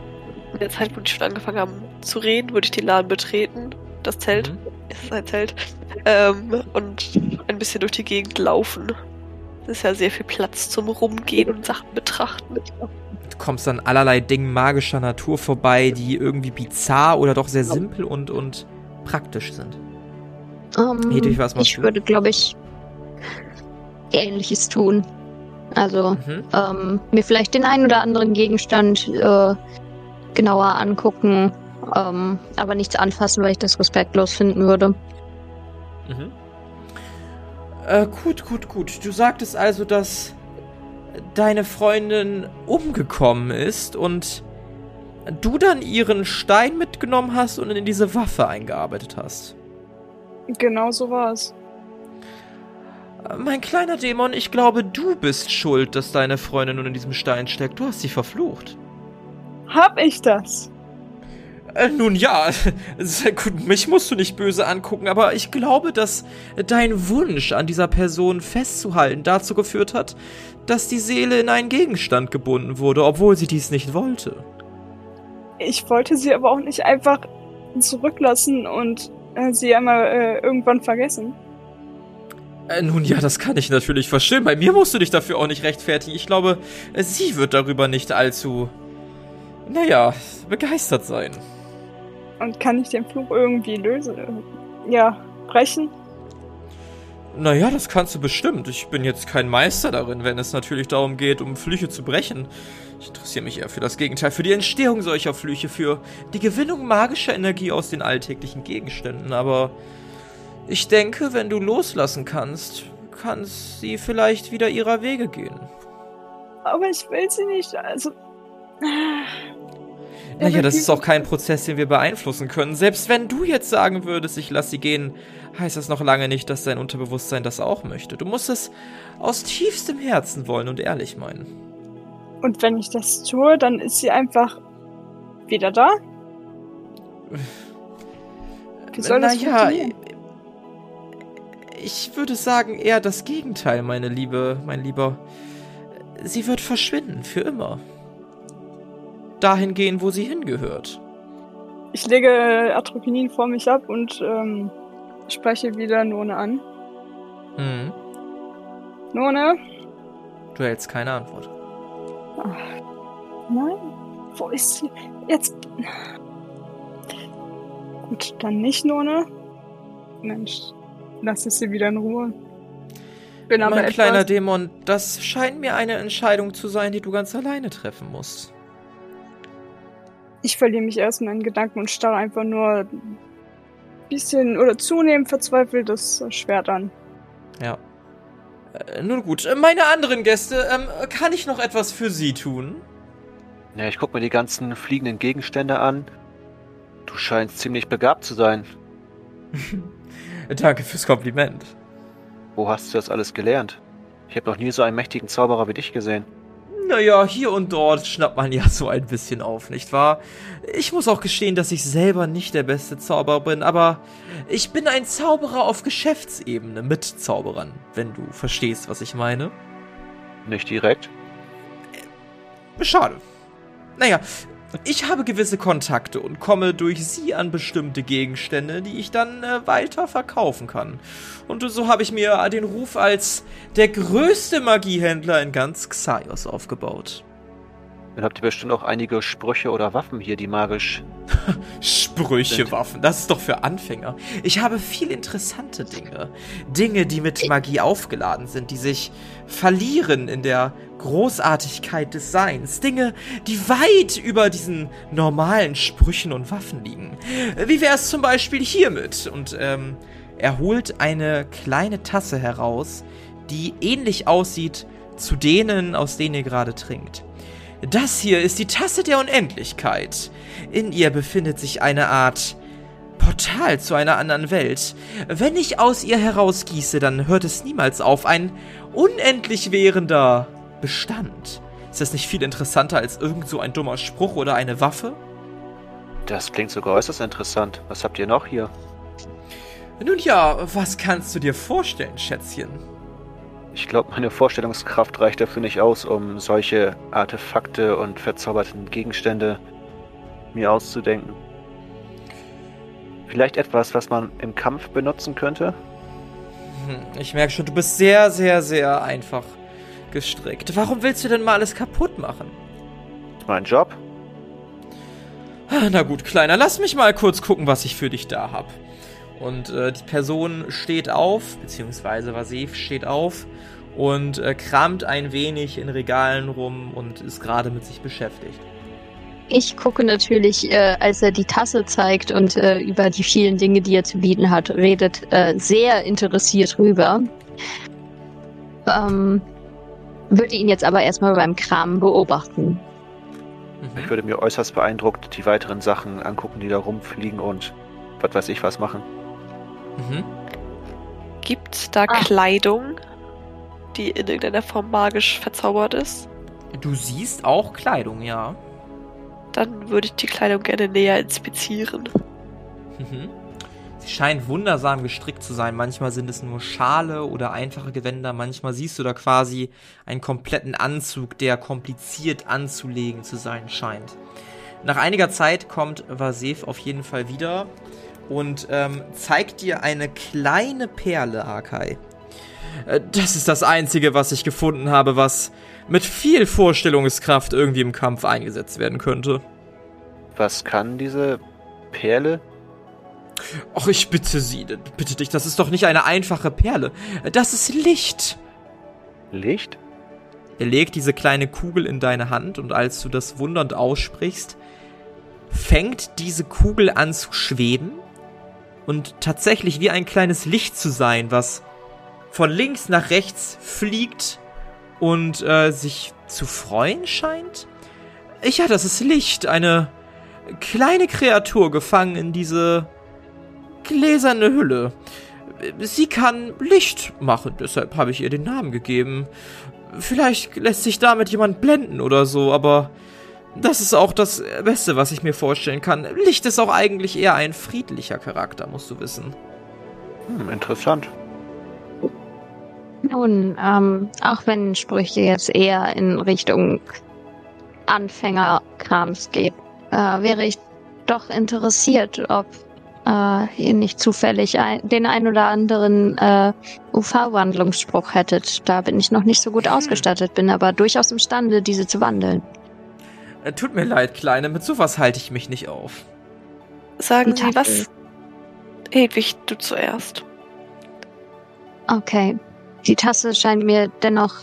in der Zeit, wo die schon angefangen haben zu reden, würde ich den Laden betreten. Das Zelt. Mhm. Es ist ein Zelt. Ähm, und ein bisschen durch die Gegend laufen. Es ist ja sehr viel Platz zum Rumgehen und Sachen betrachten. Du kommst an allerlei Dingen magischer Natur vorbei, die irgendwie bizarr oder doch sehr simpel und, und praktisch sind. Ähm, Hedwig, was machst ich du? würde, glaube ich, Ähnliches tun. Also Mhm. ähm, mir vielleicht den einen oder anderen Gegenstand äh, genauer angucken, ähm, aber nichts anfassen, weil ich das respektlos finden würde. Mhm. Äh, gut, gut, gut. Du sagtest also, dass deine Freundin umgekommen ist und du dann ihren Stein mitgenommen hast und in diese Waffe eingearbeitet hast. Genau so war es. Äh, Mein kleiner Dämon, ich glaube, du bist schuld, dass deine Freundin nun in diesem Stein steckt. Du hast sie verflucht. Hab ich das? Äh, nun ja, sehr gut, mich musst du nicht böse angucken, aber ich glaube, dass dein Wunsch an dieser Person festzuhalten dazu geführt hat, dass die Seele in einen Gegenstand gebunden wurde, obwohl sie dies nicht wollte. Ich wollte sie aber auch nicht einfach zurücklassen und sie einmal äh, irgendwann vergessen. Äh, nun ja, das kann ich natürlich verstehen. Bei mir musst du dich dafür auch nicht rechtfertigen. Ich glaube, sie wird darüber nicht allzu, naja, begeistert sein. Und kann ich den Fluch irgendwie lösen? Äh, Ja, brechen? Naja, das kannst du bestimmt. Ich bin jetzt kein Meister darin, wenn es natürlich darum geht, um Flüche zu brechen. Ich interessiere mich eher für das Gegenteil, für die Entstehung solcher Flüche, für die Gewinnung magischer Energie aus den alltäglichen Gegenständen. Aber ich denke, wenn du loslassen kannst, kann sie vielleicht wieder ihrer Wege gehen. Aber ich will sie nicht, also. [SIGHS] Naja, das ist auch kein Prozess, den wir beeinflussen können. Selbst wenn du jetzt sagen würdest, ich lass sie gehen, heißt das noch lange nicht, dass dein Unterbewusstsein das auch möchte. Du musst es aus tiefstem Herzen wollen und ehrlich meinen. Und wenn ich das tue, dann ist sie einfach wieder da? Wie soll das naja, funktionieren? ich würde sagen eher das Gegenteil, meine Liebe, mein Lieber. Sie wird verschwinden, für immer. Dahin gehen, wo sie hingehört. Ich lege Atropinin vor mich ab und ähm, spreche wieder None an. Hm. None? Du hältst keine Antwort. Nein? Wo ist sie? Jetzt. Gut, dann nicht None. Mensch, lass es sie wieder in Ruhe. Bin aber mein etwas, kleiner Dämon, das scheint mir eine Entscheidung zu sein, die du ganz alleine treffen musst. Ich verliere mich erstmal in Gedanken und starre einfach nur ein bisschen oder zunehmend verzweifelt das Schwert an. Ja. Äh, nun gut, äh, meine anderen Gäste, ähm, kann ich noch etwas für sie tun? Ja, ich guck mir die ganzen fliegenden Gegenstände an. Du scheinst ziemlich begabt zu sein. [LAUGHS] Danke fürs Kompliment. Wo hast du das alles gelernt? Ich habe noch nie so einen mächtigen Zauberer wie dich gesehen. Naja, hier und dort schnappt man ja so ein bisschen auf, nicht wahr? Ich muss auch gestehen, dass ich selber nicht der beste Zauberer bin, aber ich bin ein Zauberer auf Geschäftsebene mit Zauberern, wenn du verstehst, was ich meine. Nicht direkt. Schade. Naja, ich habe gewisse Kontakte und komme durch sie an bestimmte Gegenstände, die ich dann äh, weiter verkaufen kann. Und so habe ich mir den Ruf als der größte Magiehändler in ganz Xaios aufgebaut. Dann habt ihr bestimmt auch einige Sprüche oder Waffen hier, die magisch. [LAUGHS] Sprüche, Sind. Waffen, das ist doch für Anfänger. Ich habe viel interessante Dinge. Dinge, die mit Magie aufgeladen sind, die sich verlieren in der Großartigkeit des Seins. Dinge, die weit über diesen normalen Sprüchen und Waffen liegen. Wie wäre es zum Beispiel hiermit? Und ähm, er holt eine kleine Tasse heraus, die ähnlich aussieht zu denen, aus denen ihr gerade trinkt. Das hier ist die Tasse der Unendlichkeit. In ihr befindet sich eine Art Portal zu einer anderen Welt. Wenn ich aus ihr herausgieße, dann hört es niemals auf. Ein unendlich währender Bestand. Ist das nicht viel interessanter als irgend so ein dummer Spruch oder eine Waffe? Das klingt sogar äußerst interessant. Was habt ihr noch hier? Nun ja, was kannst du dir vorstellen, Schätzchen? Ich glaube, meine Vorstellungskraft reicht dafür nicht aus, um solche Artefakte und verzauberten Gegenstände mir auszudenken. Vielleicht etwas, was man im Kampf benutzen könnte? Hm, Ich merke schon, du bist sehr, sehr, sehr einfach gestrickt. Warum willst du denn mal alles kaputt machen? Mein Job? Ah, Na gut, Kleiner, lass mich mal kurz gucken, was ich für dich da hab. Und äh, die Person steht auf, beziehungsweise Vasif steht auf und äh, kramt ein wenig in Regalen rum und ist gerade mit sich beschäftigt. Ich gucke natürlich, äh, als er die Tasse zeigt und äh, über die vielen Dinge, die er zu bieten hat, redet, äh, sehr interessiert rüber. Ähm, würde ihn jetzt aber erstmal beim Kram beobachten. Ich Mhm. würde mir äußerst beeindruckt die weiteren Sachen angucken, die da rumfliegen und was weiß ich was machen. Mhm. Gibt's da Ah. Kleidung, die in irgendeiner Form magisch verzaubert ist? Du siehst auch Kleidung, ja. Dann würde ich die Kleidung gerne näher inspizieren. Mhm. Sie scheint wundersam gestrickt zu sein. Manchmal sind es nur Schale oder einfache Gewänder. Manchmal siehst du da quasi einen kompletten Anzug, der kompliziert anzulegen zu sein scheint. Nach einiger Zeit kommt Vasef auf jeden Fall wieder und ähm, zeigt dir eine kleine Perle, Akai. Äh, Das ist das Einzige, was ich gefunden habe, was mit viel Vorstellungskraft irgendwie im Kampf eingesetzt werden könnte. Was kann diese Perle? Och, ich bitte Sie, bitte dich, das ist doch nicht eine einfache Perle. Das ist Licht. Licht? Er legt diese kleine Kugel in deine Hand und als du das wundernd aussprichst, fängt diese Kugel an zu schweben und tatsächlich wie ein kleines Licht zu sein, was von links nach rechts fliegt und äh, sich zu freuen scheint. Ja, das ist Licht, eine kleine Kreatur gefangen in diese gläserne Hülle. Sie kann Licht machen, deshalb habe ich ihr den Namen gegeben. Vielleicht lässt sich damit jemand blenden oder so, aber das ist auch das Beste, was ich mir vorstellen kann. Licht ist auch eigentlich eher ein friedlicher Charakter, musst du wissen. Hm, interessant. Nun, ähm, auch wenn Sprüche jetzt eher in Richtung Anfängerkrams geht, äh, wäre ich doch interessiert, ob äh, ihr nicht zufällig ein, den ein oder anderen äh, UV-Wandlungsspruch hättet. Da bin ich noch nicht so gut ausgestattet, bin aber durchaus imstande, diese zu wandeln. Äh, Tut mir leid, Kleine, mit sowas halte ich mich nicht auf. Sagen Sie, was? Hedwig, du zuerst. Okay. Die Tasse scheint mir dennoch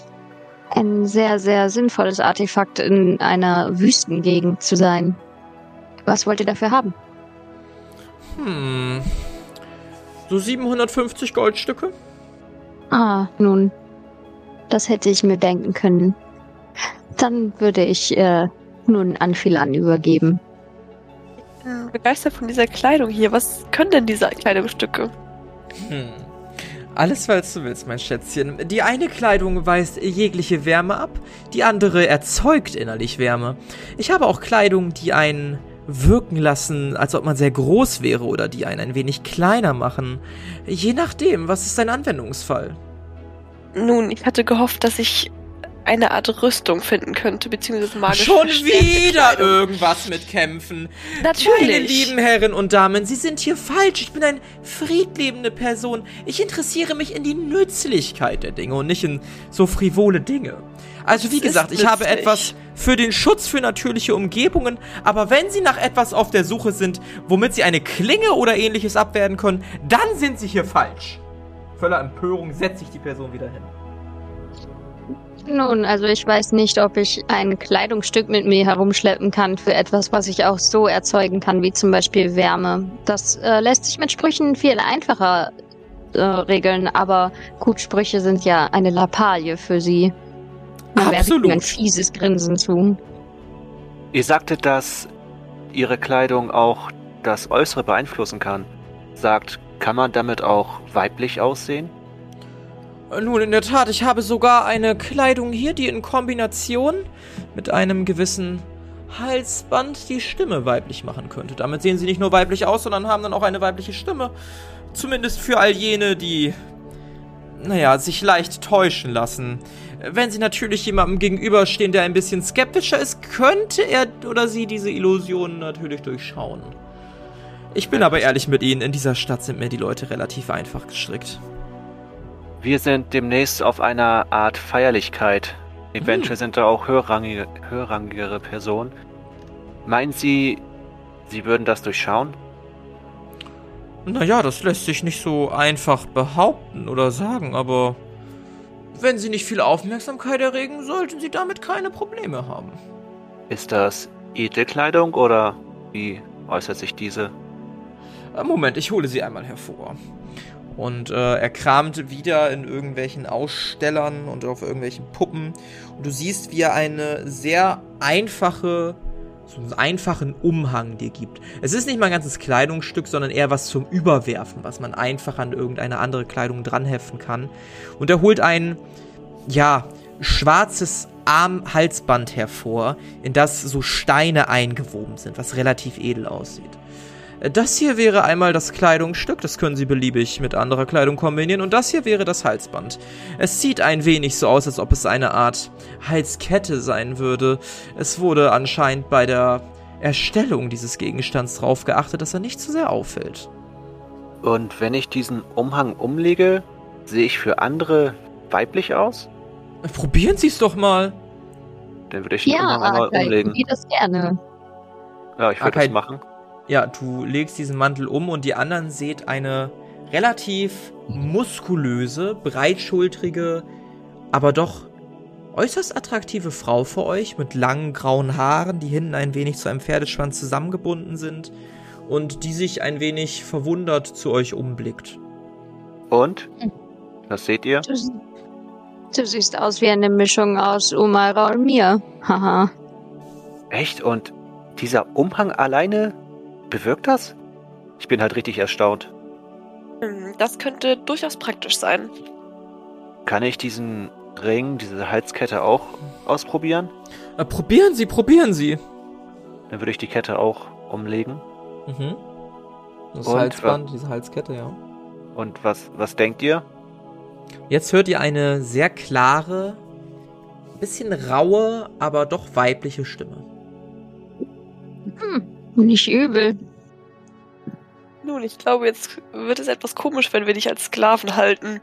ein sehr, sehr sinnvolles Artefakt in einer Wüstengegend zu sein. Was wollt ihr dafür haben? Hm. So 750 Goldstücke? Ah, nun. Das hätte ich mir denken können. Dann würde ich äh, nun an Philan übergeben. Begeistert von dieser Kleidung hier. Was können denn diese Kleidungsstücke? Hm. Alles, was du willst, mein Schätzchen. Die eine Kleidung weist jegliche Wärme ab, die andere erzeugt innerlich Wärme. Ich habe auch Kleidung, die einen wirken lassen, als ob man sehr groß wäre oder die einen ein wenig kleiner machen. Je nachdem, was ist dein Anwendungsfall? Nun, ich hatte gehofft, dass ich eine Art Rüstung finden könnte, beziehungsweise magisch Schon wieder irgendwas mit Kämpfen. Meine Natürlich. lieben Herren und Damen, Sie sind hier falsch. Ich bin eine friedliebende Person. Ich interessiere mich in die Nützlichkeit der Dinge und nicht in so frivole Dinge. Also wie Das gesagt, ich habe etwas für den Schutz für natürliche Umgebungen, aber wenn Sie nach etwas auf der Suche sind, womit Sie eine Klinge oder ähnliches abwehren können, dann sind Sie hier falsch. Voller Empörung setzt sich die Person wieder hin. Nun, also ich weiß nicht, ob ich ein Kleidungsstück mit mir herumschleppen kann für etwas, was ich auch so erzeugen kann, wie zum Beispiel Wärme. Das äh, lässt sich mit Sprüchen viel einfacher äh, regeln, aber gut, Sprüche sind ja eine Lappalie für sie. Da ich Absolut. ein fieses Grinsen zu. Ihr sagtet, dass ihre Kleidung auch das Äußere beeinflussen kann. Sagt, kann man damit auch weiblich aussehen? Nun, in der Tat, ich habe sogar eine Kleidung hier, die in Kombination mit einem gewissen Halsband die Stimme weiblich machen könnte. Damit sehen sie nicht nur weiblich aus, sondern haben dann auch eine weibliche Stimme. Zumindest für all jene, die, naja, sich leicht täuschen lassen. Wenn sie natürlich jemandem gegenüberstehen, der ein bisschen skeptischer ist, könnte er oder sie diese Illusionen natürlich durchschauen. Ich bin aber ehrlich mit Ihnen, in dieser Stadt sind mir die Leute relativ einfach gestrickt. Wir sind demnächst auf einer Art Feierlichkeit. Eventuell sind da auch höherrangige, höherrangigere Personen. Meinen Sie, Sie würden das durchschauen? Naja, das lässt sich nicht so einfach behaupten oder sagen, aber wenn Sie nicht viel Aufmerksamkeit erregen, sollten Sie damit keine Probleme haben. Ist das Edelkleidung oder wie äußert sich diese? Äh, Moment, ich hole sie einmal hervor. Und äh, er kramt wieder in irgendwelchen Ausstellern und auf irgendwelchen Puppen. Und du siehst, wie er eine sehr einfache, so einen einfachen Umhang dir gibt. Es ist nicht mal ein ganzes Kleidungsstück, sondern eher was zum Überwerfen, was man einfach an irgendeine andere Kleidung dranheften kann. Und er holt ein, ja, schwarzes Armhalsband hervor, in das so Steine eingewoben sind, was relativ edel aussieht. Das hier wäre einmal das Kleidungsstück, das können Sie beliebig mit anderer Kleidung kombinieren. Und das hier wäre das Halsband. Es sieht ein wenig so aus, als ob es eine Art Halskette sein würde. Es wurde anscheinend bei der Erstellung dieses Gegenstands darauf geachtet, dass er nicht zu sehr auffällt. Und wenn ich diesen Umhang umlege, sehe ich für andere weiblich aus? Probieren Sie es doch mal. Dann würde ich den Ja, Umhang einmal umlegen. wie das gerne. Ja, ich würde das machen. Ja, du legst diesen Mantel um und die anderen seht eine relativ muskulöse, breitschultrige, aber doch äußerst attraktive Frau vor euch mit langen grauen Haaren, die hinten ein wenig zu einem Pferdeschwanz zusammengebunden sind und die sich ein wenig verwundert zu euch umblickt. Und? Was seht ihr? Du, du siehst aus wie eine Mischung aus Umaira und mir. Haha. Echt? Und dieser Umhang alleine bewirkt das? Ich bin halt richtig erstaunt. Hm, Das könnte durchaus praktisch sein. Kann ich diesen Ring, diese Halskette auch ausprobieren? Äh, probieren Sie, probieren Sie. Dann würde ich die Kette auch umlegen. Mhm. Das Und, Halsband, diese Halskette, ja. Und was, was denkt ihr? Jetzt hört ihr eine sehr klare, bisschen raue, aber doch weibliche Stimme. Hm, nicht übel. Nun, ich glaube, jetzt wird es etwas komisch, wenn wir dich als Sklaven halten.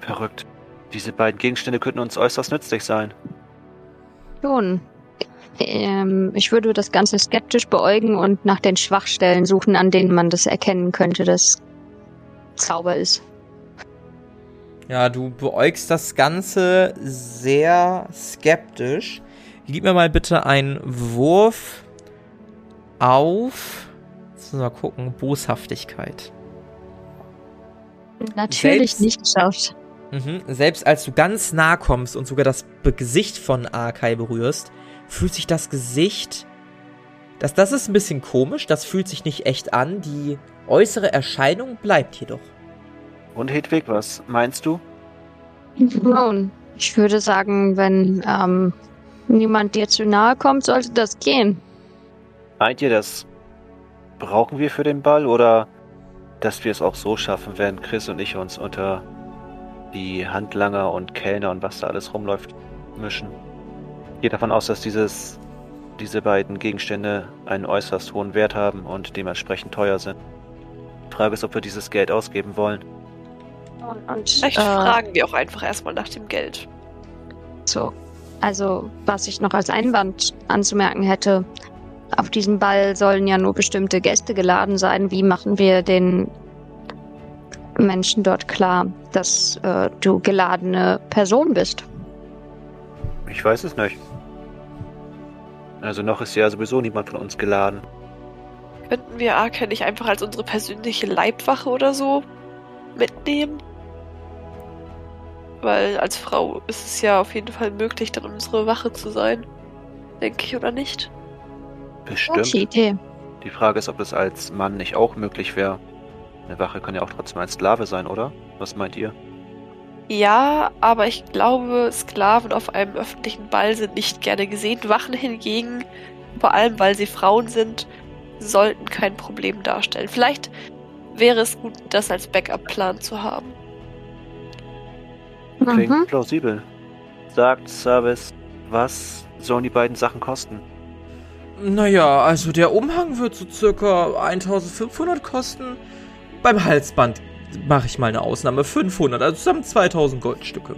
Verrückt. Diese beiden Gegenstände könnten uns äußerst nützlich sein. Schon. Ähm, ich würde das Ganze skeptisch beäugen und nach den Schwachstellen suchen, an denen man das erkennen könnte, dass Zauber ist. Ja, du beäugst das Ganze sehr skeptisch. Gib mir mal bitte einen Wurf auf. Jetzt müssen wir mal gucken. Boshaftigkeit. Natürlich Selbst- nicht geschafft. Mhm. Selbst als du ganz nah kommst und sogar das Be Gesicht von Akai berührst, fühlt sich das Gesicht. Das, das ist ein bisschen komisch, das fühlt sich nicht echt an. Die äußere Erscheinung bleibt jedoch. Und Hedwig, was meinst du? Nun, ich würde sagen, wenn ähm, niemand dir zu nahe kommt, sollte das gehen. Meint ihr, das brauchen wir für den Ball oder dass wir es auch so schaffen, wenn Chris und ich uns unter die Handlanger und Kellner und was da alles rumläuft mischen? Ich gehe davon aus, dass dieses, diese beiden Gegenstände einen äußerst hohen Wert haben und dementsprechend teuer sind. Die Frage ist, ob wir dieses Geld ausgeben wollen. Und, Vielleicht äh, fragen wir auch einfach erstmal nach dem Geld. So. Also, was ich noch als Einwand anzumerken hätte, auf diesem Ball sollen ja nur bestimmte Gäste geladen sein. Wie machen wir den Menschen dort klar, dass äh, du geladene Person bist? Ich weiß es nicht. Also noch ist ja sowieso niemand von uns geladen. Könnten wir Arke nicht einfach als unsere persönliche Leibwache oder so mitnehmen? Weil als Frau ist es ja auf jeden Fall möglich, dann unsere Wache zu sein. Denke ich, oder nicht? Bestimmt. Idee. Die Frage ist, ob es als Mann nicht auch möglich wäre. Eine Wache kann ja auch trotzdem ein Sklave sein, oder? Was meint ihr? Ja, aber ich glaube, Sklaven auf einem öffentlichen Ball sind nicht gerne gesehen. Wachen hingegen, vor allem weil sie Frauen sind, sollten kein Problem darstellen. Vielleicht wäre es gut, das als Backup-Plan zu haben. Klingt Mhm. plausibel. Sagt Service, was sollen die beiden Sachen kosten? Naja, also der Umhang wird so circa 1500 kosten. Beim Halsband mache ich mal eine Ausnahme. 500, also zusammen 2000 Goldstücke.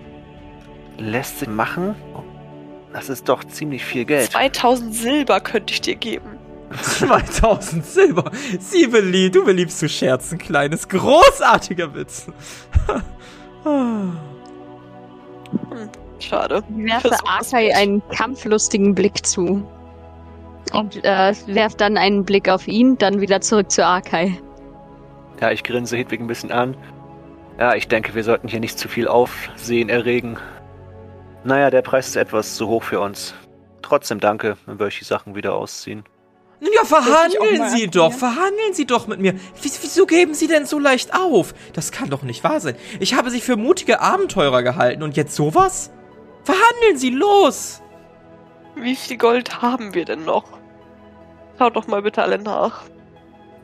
Lässt sich machen? Das ist doch ziemlich viel Geld. 2000 Silber könnte ich dir geben. [LAUGHS] 2000 Silber. Siebeli, du beliebst zu scherzen, kleines, großartiger Witz. Schade. Ich werfe nicht. einen kampflustigen Blick zu. Und äh, werft dann einen Blick auf ihn, dann wieder zurück zu Akai. Ja, ich grinse Hedwig ein bisschen an. Ja, ich denke, wir sollten hier nicht zu viel Aufsehen erregen. Naja, der Preis ist etwas zu hoch für uns. Trotzdem danke, wenn wir euch die Sachen wieder ausziehen. Nun ja, verhandeln Sie doch, verhandeln Sie doch mit mir. Wies- Wieso geben Sie denn so leicht auf? Das kann doch nicht wahr sein. Ich habe Sie für mutige Abenteurer gehalten und jetzt sowas? Verhandeln Sie los! Wie viel Gold haben wir denn noch? Schaut doch mal bitte alle nach.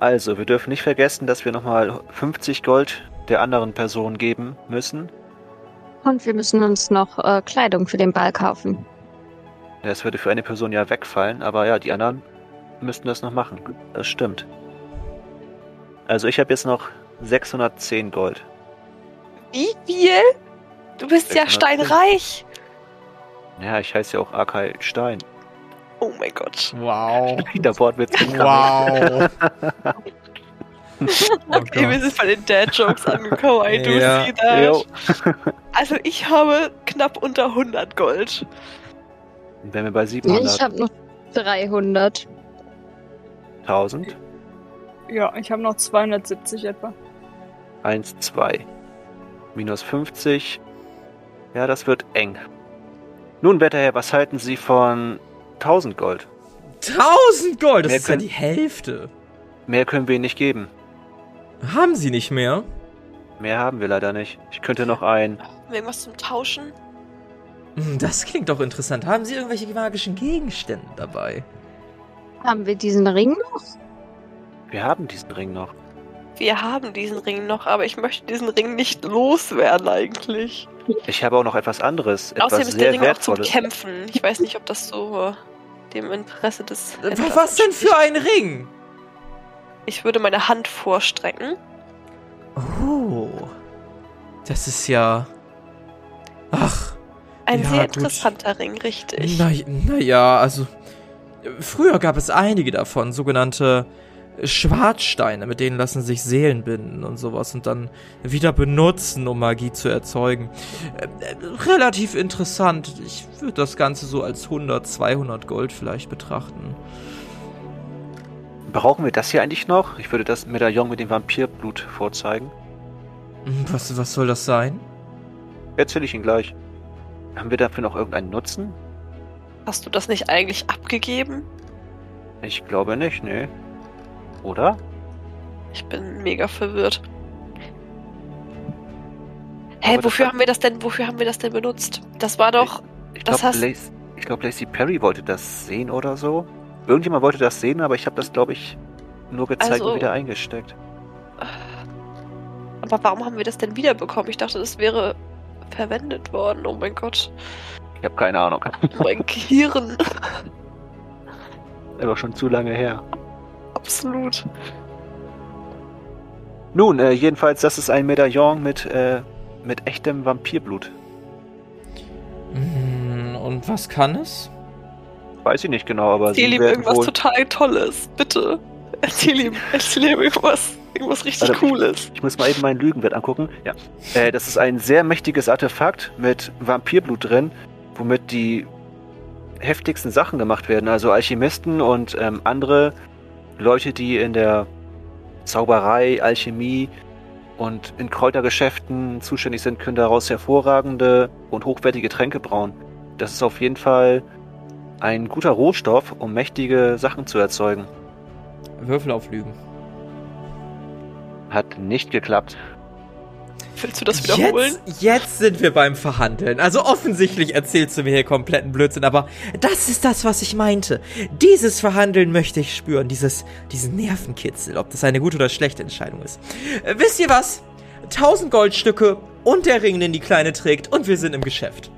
Also, wir dürfen nicht vergessen, dass wir nochmal 50 Gold der anderen Person geben müssen. Und wir müssen uns noch äh, Kleidung für den Ball kaufen. Das würde für eine Person ja wegfallen, aber ja, die anderen müssten das noch machen. Das stimmt. Also ich habe jetzt noch 610 Gold. Wie viel? Du bist ja 610. steinreich. Ja, ich heiße ja auch Akai Stein. Oh mein Gott. Wow. [LAUGHS] Der Wortwitz. Wow. Okay, wir sind bei den Dad-Jokes angekommen. I do Ja. see that. Jo. [LAUGHS] Also ich habe knapp unter 100 Gold. Dann wären wir bei Ich 700. habe noch 300. 1000. Ja, ich habe noch 270 etwa. 1, 2. Minus 50. Ja, das wird eng. Nun, Wetterherr, was halten Sie von 1000 Gold? 1000 Gold, das Mehr ist ja können- die Hälfte. Mehr können wir Ihnen nicht geben. Haben Sie nicht mehr? Mehr haben wir leider nicht. Ich könnte noch ein. Haben wir Irgendwas zum Tauschen? Hm, Das klingt doch interessant. Haben Sie irgendwelche magischen Gegenstände dabei? Haben wir diesen Ring noch? Wir haben diesen Ring noch. Wir haben diesen Ring noch, aber ich möchte diesen Ring nicht loswerden eigentlich. Ich habe auch noch etwas anderes. Etwas Außerdem ist der Ring auch zum. Kämpfen. Ich weiß nicht, ob das so dem Interesse des. Äh, Händlers Was denn für ein Ring? Ich würde meine Hand vorstrecken. Oh. Das ist ja. Ach. Ein Ja, sehr gut. interessanter Ring, richtig. Na, naja, also. Früher gab es einige davon, sogenannte Schwarzsteine, mit denen lassen sich Seelen binden und sowas und dann wieder benutzen, um Magie zu erzeugen. Äh, äh, relativ interessant. Ich würde das Ganze so als 100, 200 Gold vielleicht betrachten. Brauchen wir das hier eigentlich noch? Ich würde das Medaillon mit dem Vampirblut vorzeigen. Hm, Was, was soll das sein? Erzähle ich Ihnen gleich. Haben wir dafür noch irgendeinen Nutzen? Hast du das nicht eigentlich abgegeben? Ich glaube nicht, nee. Oder? Ich bin mega verwirrt. Hä, das wofür haben wir das denn, wofür haben wir das denn benutzt? Das war doch, Ich Das glaube, hast- Lace, ich glaub, Lacey Perry wollte das sehen oder so. Irgendjemand wollte das sehen, aber ich habe das, glaube ich, nur gezeigt Also- und wieder eingesteckt. aber warum haben wir das denn wiederbekommen? Ich dachte, das wäre verwendet worden. Oh mein Gott. Ich habe keine Ahnung. Mein [LAUGHS] Gehirn. Aber schon zu lange her. Absolut. Nun, äh, jedenfalls, das ist ein Medaillon mit, äh, mit echtem Vampirblut. Hm, Und was kann es? Weiß ich nicht genau, aber Erzähl sie ihm werden irgendwas wohl... total Tolles. Bitte. Erzähl ihm, [LAUGHS] erzähl ihm irgendwas, irgendwas richtig Warte, Cooles. Ich muss mal eben meinen Lügenwert angucken. Ja. Äh, das ist ein sehr mächtiges Artefakt mit Vampirblut drin, womit die heftigsten Sachen gemacht werden. Also Alchemisten und ähm, andere Leute, die in der Zauberei, Alchemie und in Kräutergeschäften zuständig sind, können daraus hervorragende und hochwertige Tränke brauen. Das ist auf jeden Fall ein guter Rohstoff, um mächtige Sachen zu erzeugen. Würfel auf Lügen. Hat nicht geklappt. Willst du das wiederholen? Jetzt, jetzt sind wir beim Verhandeln. Also offensichtlich erzählst du mir hier kompletten Blödsinn, aber das ist das, was ich meinte. Dieses Verhandeln möchte ich spüren, dieses, diesen Nervenkitzel, ob das eine gute oder schlechte Entscheidung ist. Äh, wisst ihr was? 1000 Goldstücke und der Ring, den die Kleine trägt und wir sind im Geschäft.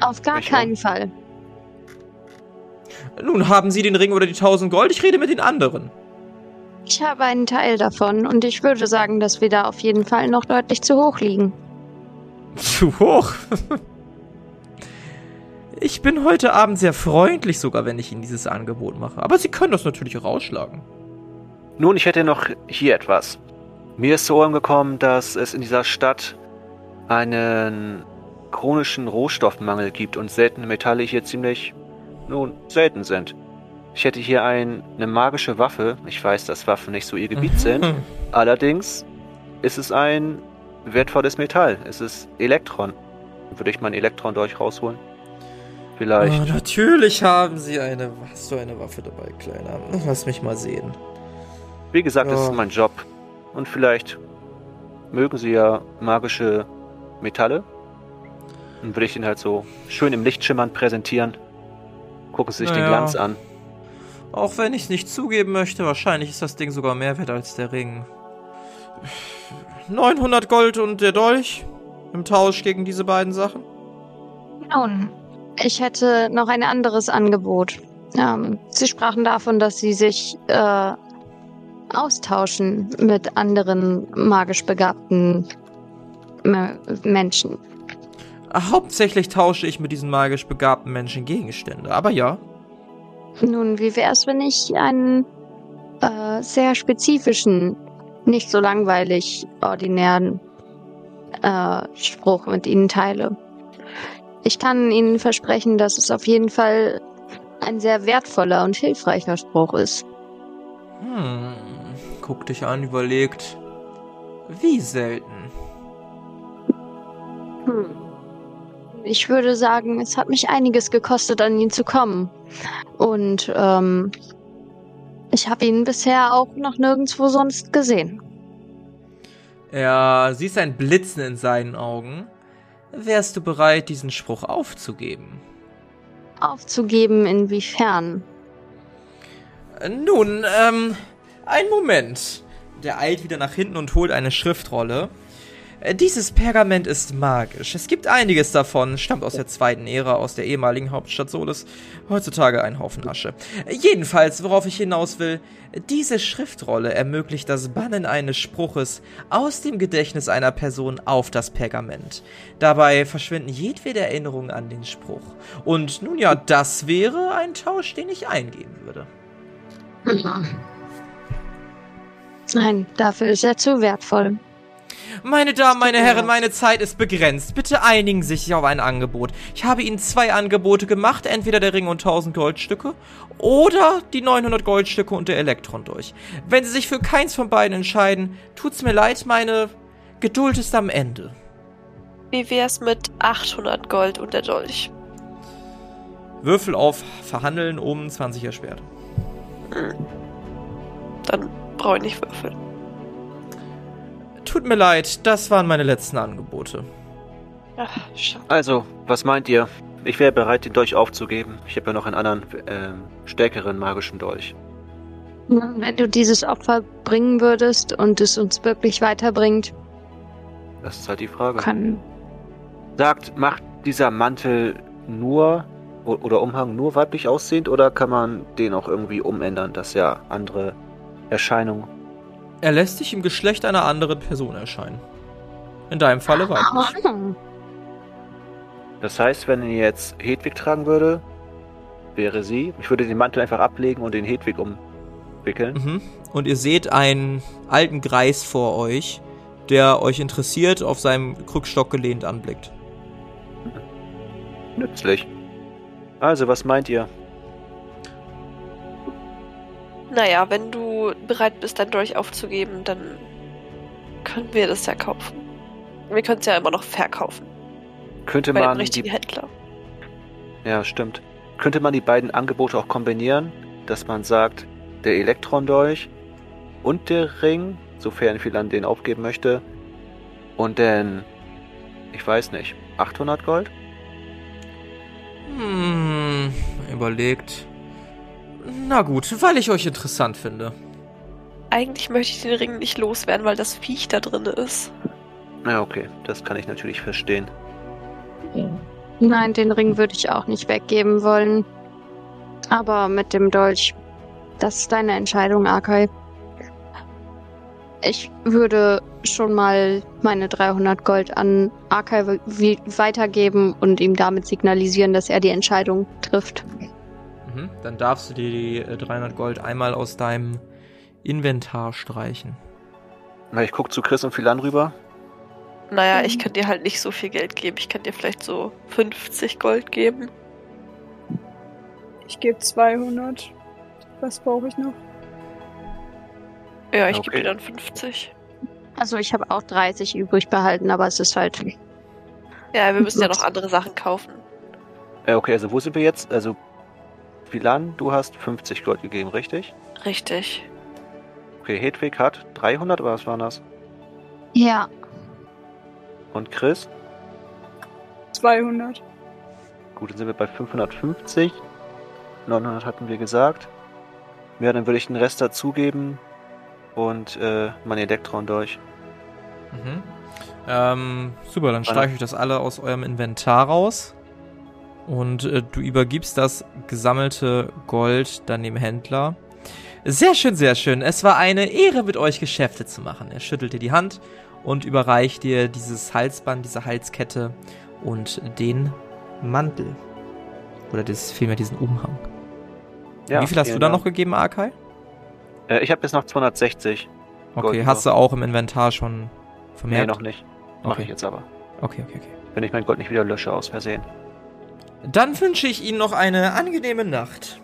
Auf gar keinen Fall. Nun haben Sie den Ring oder die 1000 Gold, ich rede mit den anderen. Ich habe einen Teil davon und ich würde sagen, dass wir da auf jeden Fall noch deutlich zu hoch liegen. Zu hoch. Ich bin heute Abend sehr freundlich sogar, wenn ich Ihnen dieses Angebot mache. Aber Sie können das natürlich auch ausschlagen. Nun, ich hätte noch hier etwas. Mir ist zu Ohren gekommen, dass es in dieser Stadt einen chronischen Rohstoffmangel gibt und seltene Metalle hier ziemlich, nun, selten sind. Ich hätte hier ein, eine magische Waffe. Ich weiß, dass Waffen nicht so ihr Gebiet sind. Mhm. [LAUGHS] Allerdings ist es ein wertvolles Metall. Es ist Elektron. Würde ich mein Elektron durch rausholen? Vielleicht. Oh, natürlich haben Sie eine. Hast du eine Waffe dabei, Kleiner? Lass mich mal sehen. Wie gesagt, das Ja. ist mein Job. Und vielleicht mögen sie ja magische Metalle. Dann würde ich den halt so schön im Licht schimmernd präsentieren. Gucken sie sich den Naja. Glanz an. Auch wenn ich es nicht zugeben möchte, wahrscheinlich ist das Ding sogar mehr wert als der Ring. 900 Gold und der Dolch im Tausch gegen diese beiden Sachen. Nun, ich hätte noch ein anderes Angebot. Ähm, Sie sprachen davon, dass Sie sich äh, austauschen mit anderen magisch begabten Me- Menschen. Hauptsächlich tausche ich mit diesen magisch begabten Menschen Gegenstände, aber ja. Nun, wie wäre es, wenn ich einen äh, sehr spezifischen, nicht so langweilig ordinären äh, Spruch mit Ihnen teile? Ich kann Ihnen versprechen, dass es auf jeden Fall ein sehr wertvoller und hilfreicher Spruch ist. Hm, guck dich an, überlegt. Wie selten. Hm. Ich würde sagen, es hat mich einiges gekostet, an ihn zu kommen. Und ähm, ich habe ihn bisher auch noch nirgendwo sonst gesehen. Ja, siehst ein Blitzen in seinen Augen. Wärst du bereit, diesen Spruch aufzugeben? Aufzugeben, inwiefern? Nun, ähm, ein Moment. Der eilt wieder nach hinten und holt eine Schriftrolle. Äh, Dieses Pergament ist magisch. Es gibt einiges davon, stammt aus der zweiten Ära, aus der ehemaligen Hauptstadt Solis. Heutzutage ein Haufen Asche. Jedenfalls, worauf ich hinaus will, diese Schriftrolle ermöglicht das Bannen eines Spruches aus dem Gedächtnis einer Person auf das Pergament. Dabei verschwinden jedwede Erinnerungen an den Spruch. Und nun ja, das wäre ein Tausch, den ich eingehen würde. Nein, dafür ist er zu wertvoll. Meine Damen, meine Herren, meine Zeit ist begrenzt. Bitte einigen Sie sich auf ein Angebot. Ich habe Ihnen zwei Angebote gemacht, entweder der Ring und 1000 Goldstücke oder die 900 Goldstücke und der Elektron durch. Wenn Sie sich für keins von beiden entscheiden, tut's mir leid, meine Geduld ist am Ende. Wie wär's mit 800 Gold und der Dolch? Würfel auf Verhandeln um 20 erschwert. Dann brauche ich nicht würfeln. Tut mir leid, das waren meine letzten Angebote. Ach, schade. Also, was meint ihr? Ich wäre bereit, den Dolch aufzugeben. Ich habe ja noch einen anderen, ähm, stärkeren magischen Dolch. Wenn du dieses Opfer bringen würdest und es uns wirklich weiterbringt, Das ist halt die Frage. kann. Sagt, macht dieser Mantel nur oder Umhang nur weiblich aussehend oder kann man den auch irgendwie umändern, dass er andere Erscheinungen. Er lässt sich im Geschlecht einer anderen Person erscheinen. In deinem Falle weiblich. Das heißt, wenn ihr jetzt Hedwig tragen würde, wäre sie. Ich würde den Mantel einfach ablegen und den Hedwig umwickeln. Mhm. Und ihr seht einen alten Greis vor euch, der euch interessiert auf seinem Krückstock gelehnt anblickt. Nützlich. Also, was meint ihr? Naja, wenn du bereit bist, dein Dolch aufzugeben, dann können wir das ja kaufen. Wir können es ja immer noch verkaufen. Könnte Bei man richtigen die, Händler. ja, stimmt. Könnte man die beiden Angebote auch kombinieren, dass man sagt, der Elektron-Dolch und der Ring, sofern Philan den aufgeben möchte, und dann, ich weiß nicht, 800 Gold? Hm, überlegt. Na gut, weil ich euch interessant finde. Eigentlich möchte ich den Ring nicht loswerden, weil das Viech da drin ist. Ja, okay, das kann ich natürlich verstehen. Nein, den Ring würde ich auch nicht weggeben wollen. Aber mit dem Dolch, das ist deine Entscheidung, Akai. Ich würde schon mal meine 300 Gold an wie- weitergeben und ihm damit signalisieren, dass er die Entscheidung trifft. Mhm. Dann darfst du dir die äh, 300 Gold einmal aus deinem Inventar streichen. Na, ich guck zu Chris und Philan rüber. Naja, Mhm. ich kann dir halt nicht so viel Geld geben. Ich kann dir vielleicht so 50 Gold geben. Ich gebe 200. Was brauche ich noch? Ja, ich Okay. gebe dir dann 50. Also ich habe auch 30 übrig behalten, aber es ist halt. Ja, wir müssen ja noch andere Sachen kaufen. Äh, okay, also wo sind wir jetzt? Also, Philan, du hast 50 Gold gegeben, richtig? Richtig. Okay, Hedwig hat 300, oder was waren das? Ja, Und Chris? 200. Gut, dann sind wir bei 550. 900 hatten wir gesagt. Ja, dann würde ich den Rest dazugeben und äh, mein Elektron durch. Mhm. Ähm, super, dann streiche ich das alle aus eurem Inventar raus. Und äh, du übergibst das gesammelte Gold dann dem Händler. Sehr schön, sehr schön. Es war eine Ehre, mit euch Geschäfte zu machen. Er schüttelt dir die Hand und überreicht dir dieses Halsband, diese Halskette und den Mantel. Oder das, vielmehr diesen Umhang. Wie viel hast du da noch gegeben, Arkai? Äh, ich habe jetzt noch 260. Okay, Gold hast du auch im Inventar schon Nee, vermerkt? noch nicht. Mache Okay. ich jetzt aber. Okay, okay, okay. Wenn ich mein Gold nicht wieder lösche aus Versehen. Dann wünsche ich Ihnen noch eine angenehme Nacht.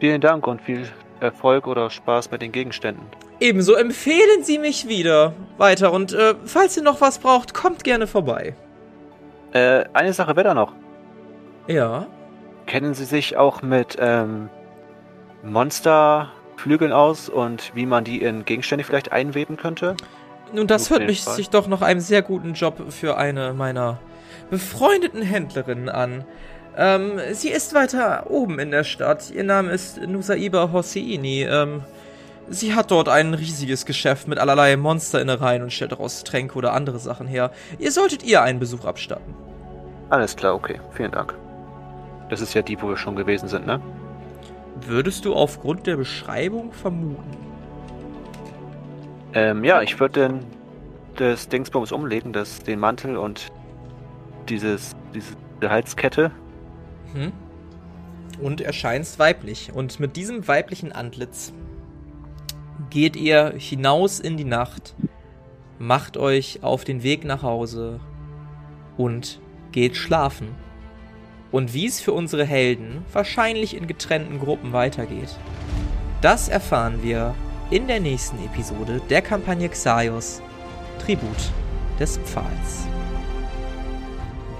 Vielen Dank und viel Erfolg oder Spaß mit den Gegenständen. Ebenso empfehlen Sie mich wieder weiter und äh, falls ihr noch was braucht, kommt gerne vorbei. Äh, eine Sache wäre da noch. Ja. Kennen Sie sich auch mit ähm, Monsterflügeln aus und wie man die in Gegenstände vielleicht einweben könnte? Nun, das hört mich sich doch noch einem sehr guten Job für eine meiner befreundeten Händlerinnen an. Ähm, sie ist weiter oben in der Stadt. Ihr Name ist Nusaiba Hosseini. Ähm, Sie hat dort ein riesiges Geschäft mit allerlei Monsterinnereien und stellt daraus Tränke oder andere Sachen her. Ihr solltet ihr einen Besuch abstatten. Alles klar, okay. Vielen Dank. Das ist ja die, wo wir schon gewesen sind, ne? Würdest du aufgrund der Beschreibung vermuten? Ähm, ja, ich würde denn das Dingsbums umlegen, das, den Mantel und dieses, diese Halskette. Hm? Und erscheinst weiblich. Und mit diesem weiblichen Antlitz geht ihr hinaus in die Nacht, macht euch auf den Weg nach Hause und geht schlafen. Und wie es für unsere Helden wahrscheinlich in getrennten Gruppen weitergeht, das erfahren wir in der nächsten Episode der Kampagne Xaios Tribut des Pfahls.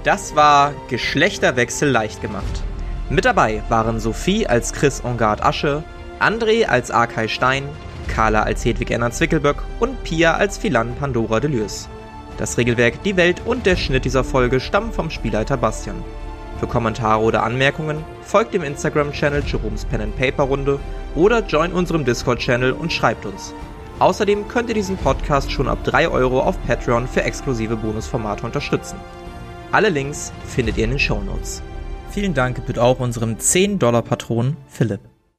Das war Geschlechterwechsel leicht gemacht. Mit dabei waren Sophie als Chris Ongard Asche, André als Arkay Stein, Carla als Hedwig Erna Zwickelböck und Pia als Philan Pandora Deleuze. Das Regelwerk, die Welt und der Schnitt dieser Folge stammen vom Spielleiter Bastian. Für Kommentare oder Anmerkungen folgt dem Instagram-Channel Jerome's Pen and Paper Runde oder join unserem Discord-Channel und schreibt uns. Außerdem könnt ihr diesen Podcast schon ab 3 Euro auf Patreon für exklusive Bonusformate unterstützen. Alle Links findet ihr in den Show Notes. Vielen Dank gebührt auch unserem 10-Dollar-Patron Philipp.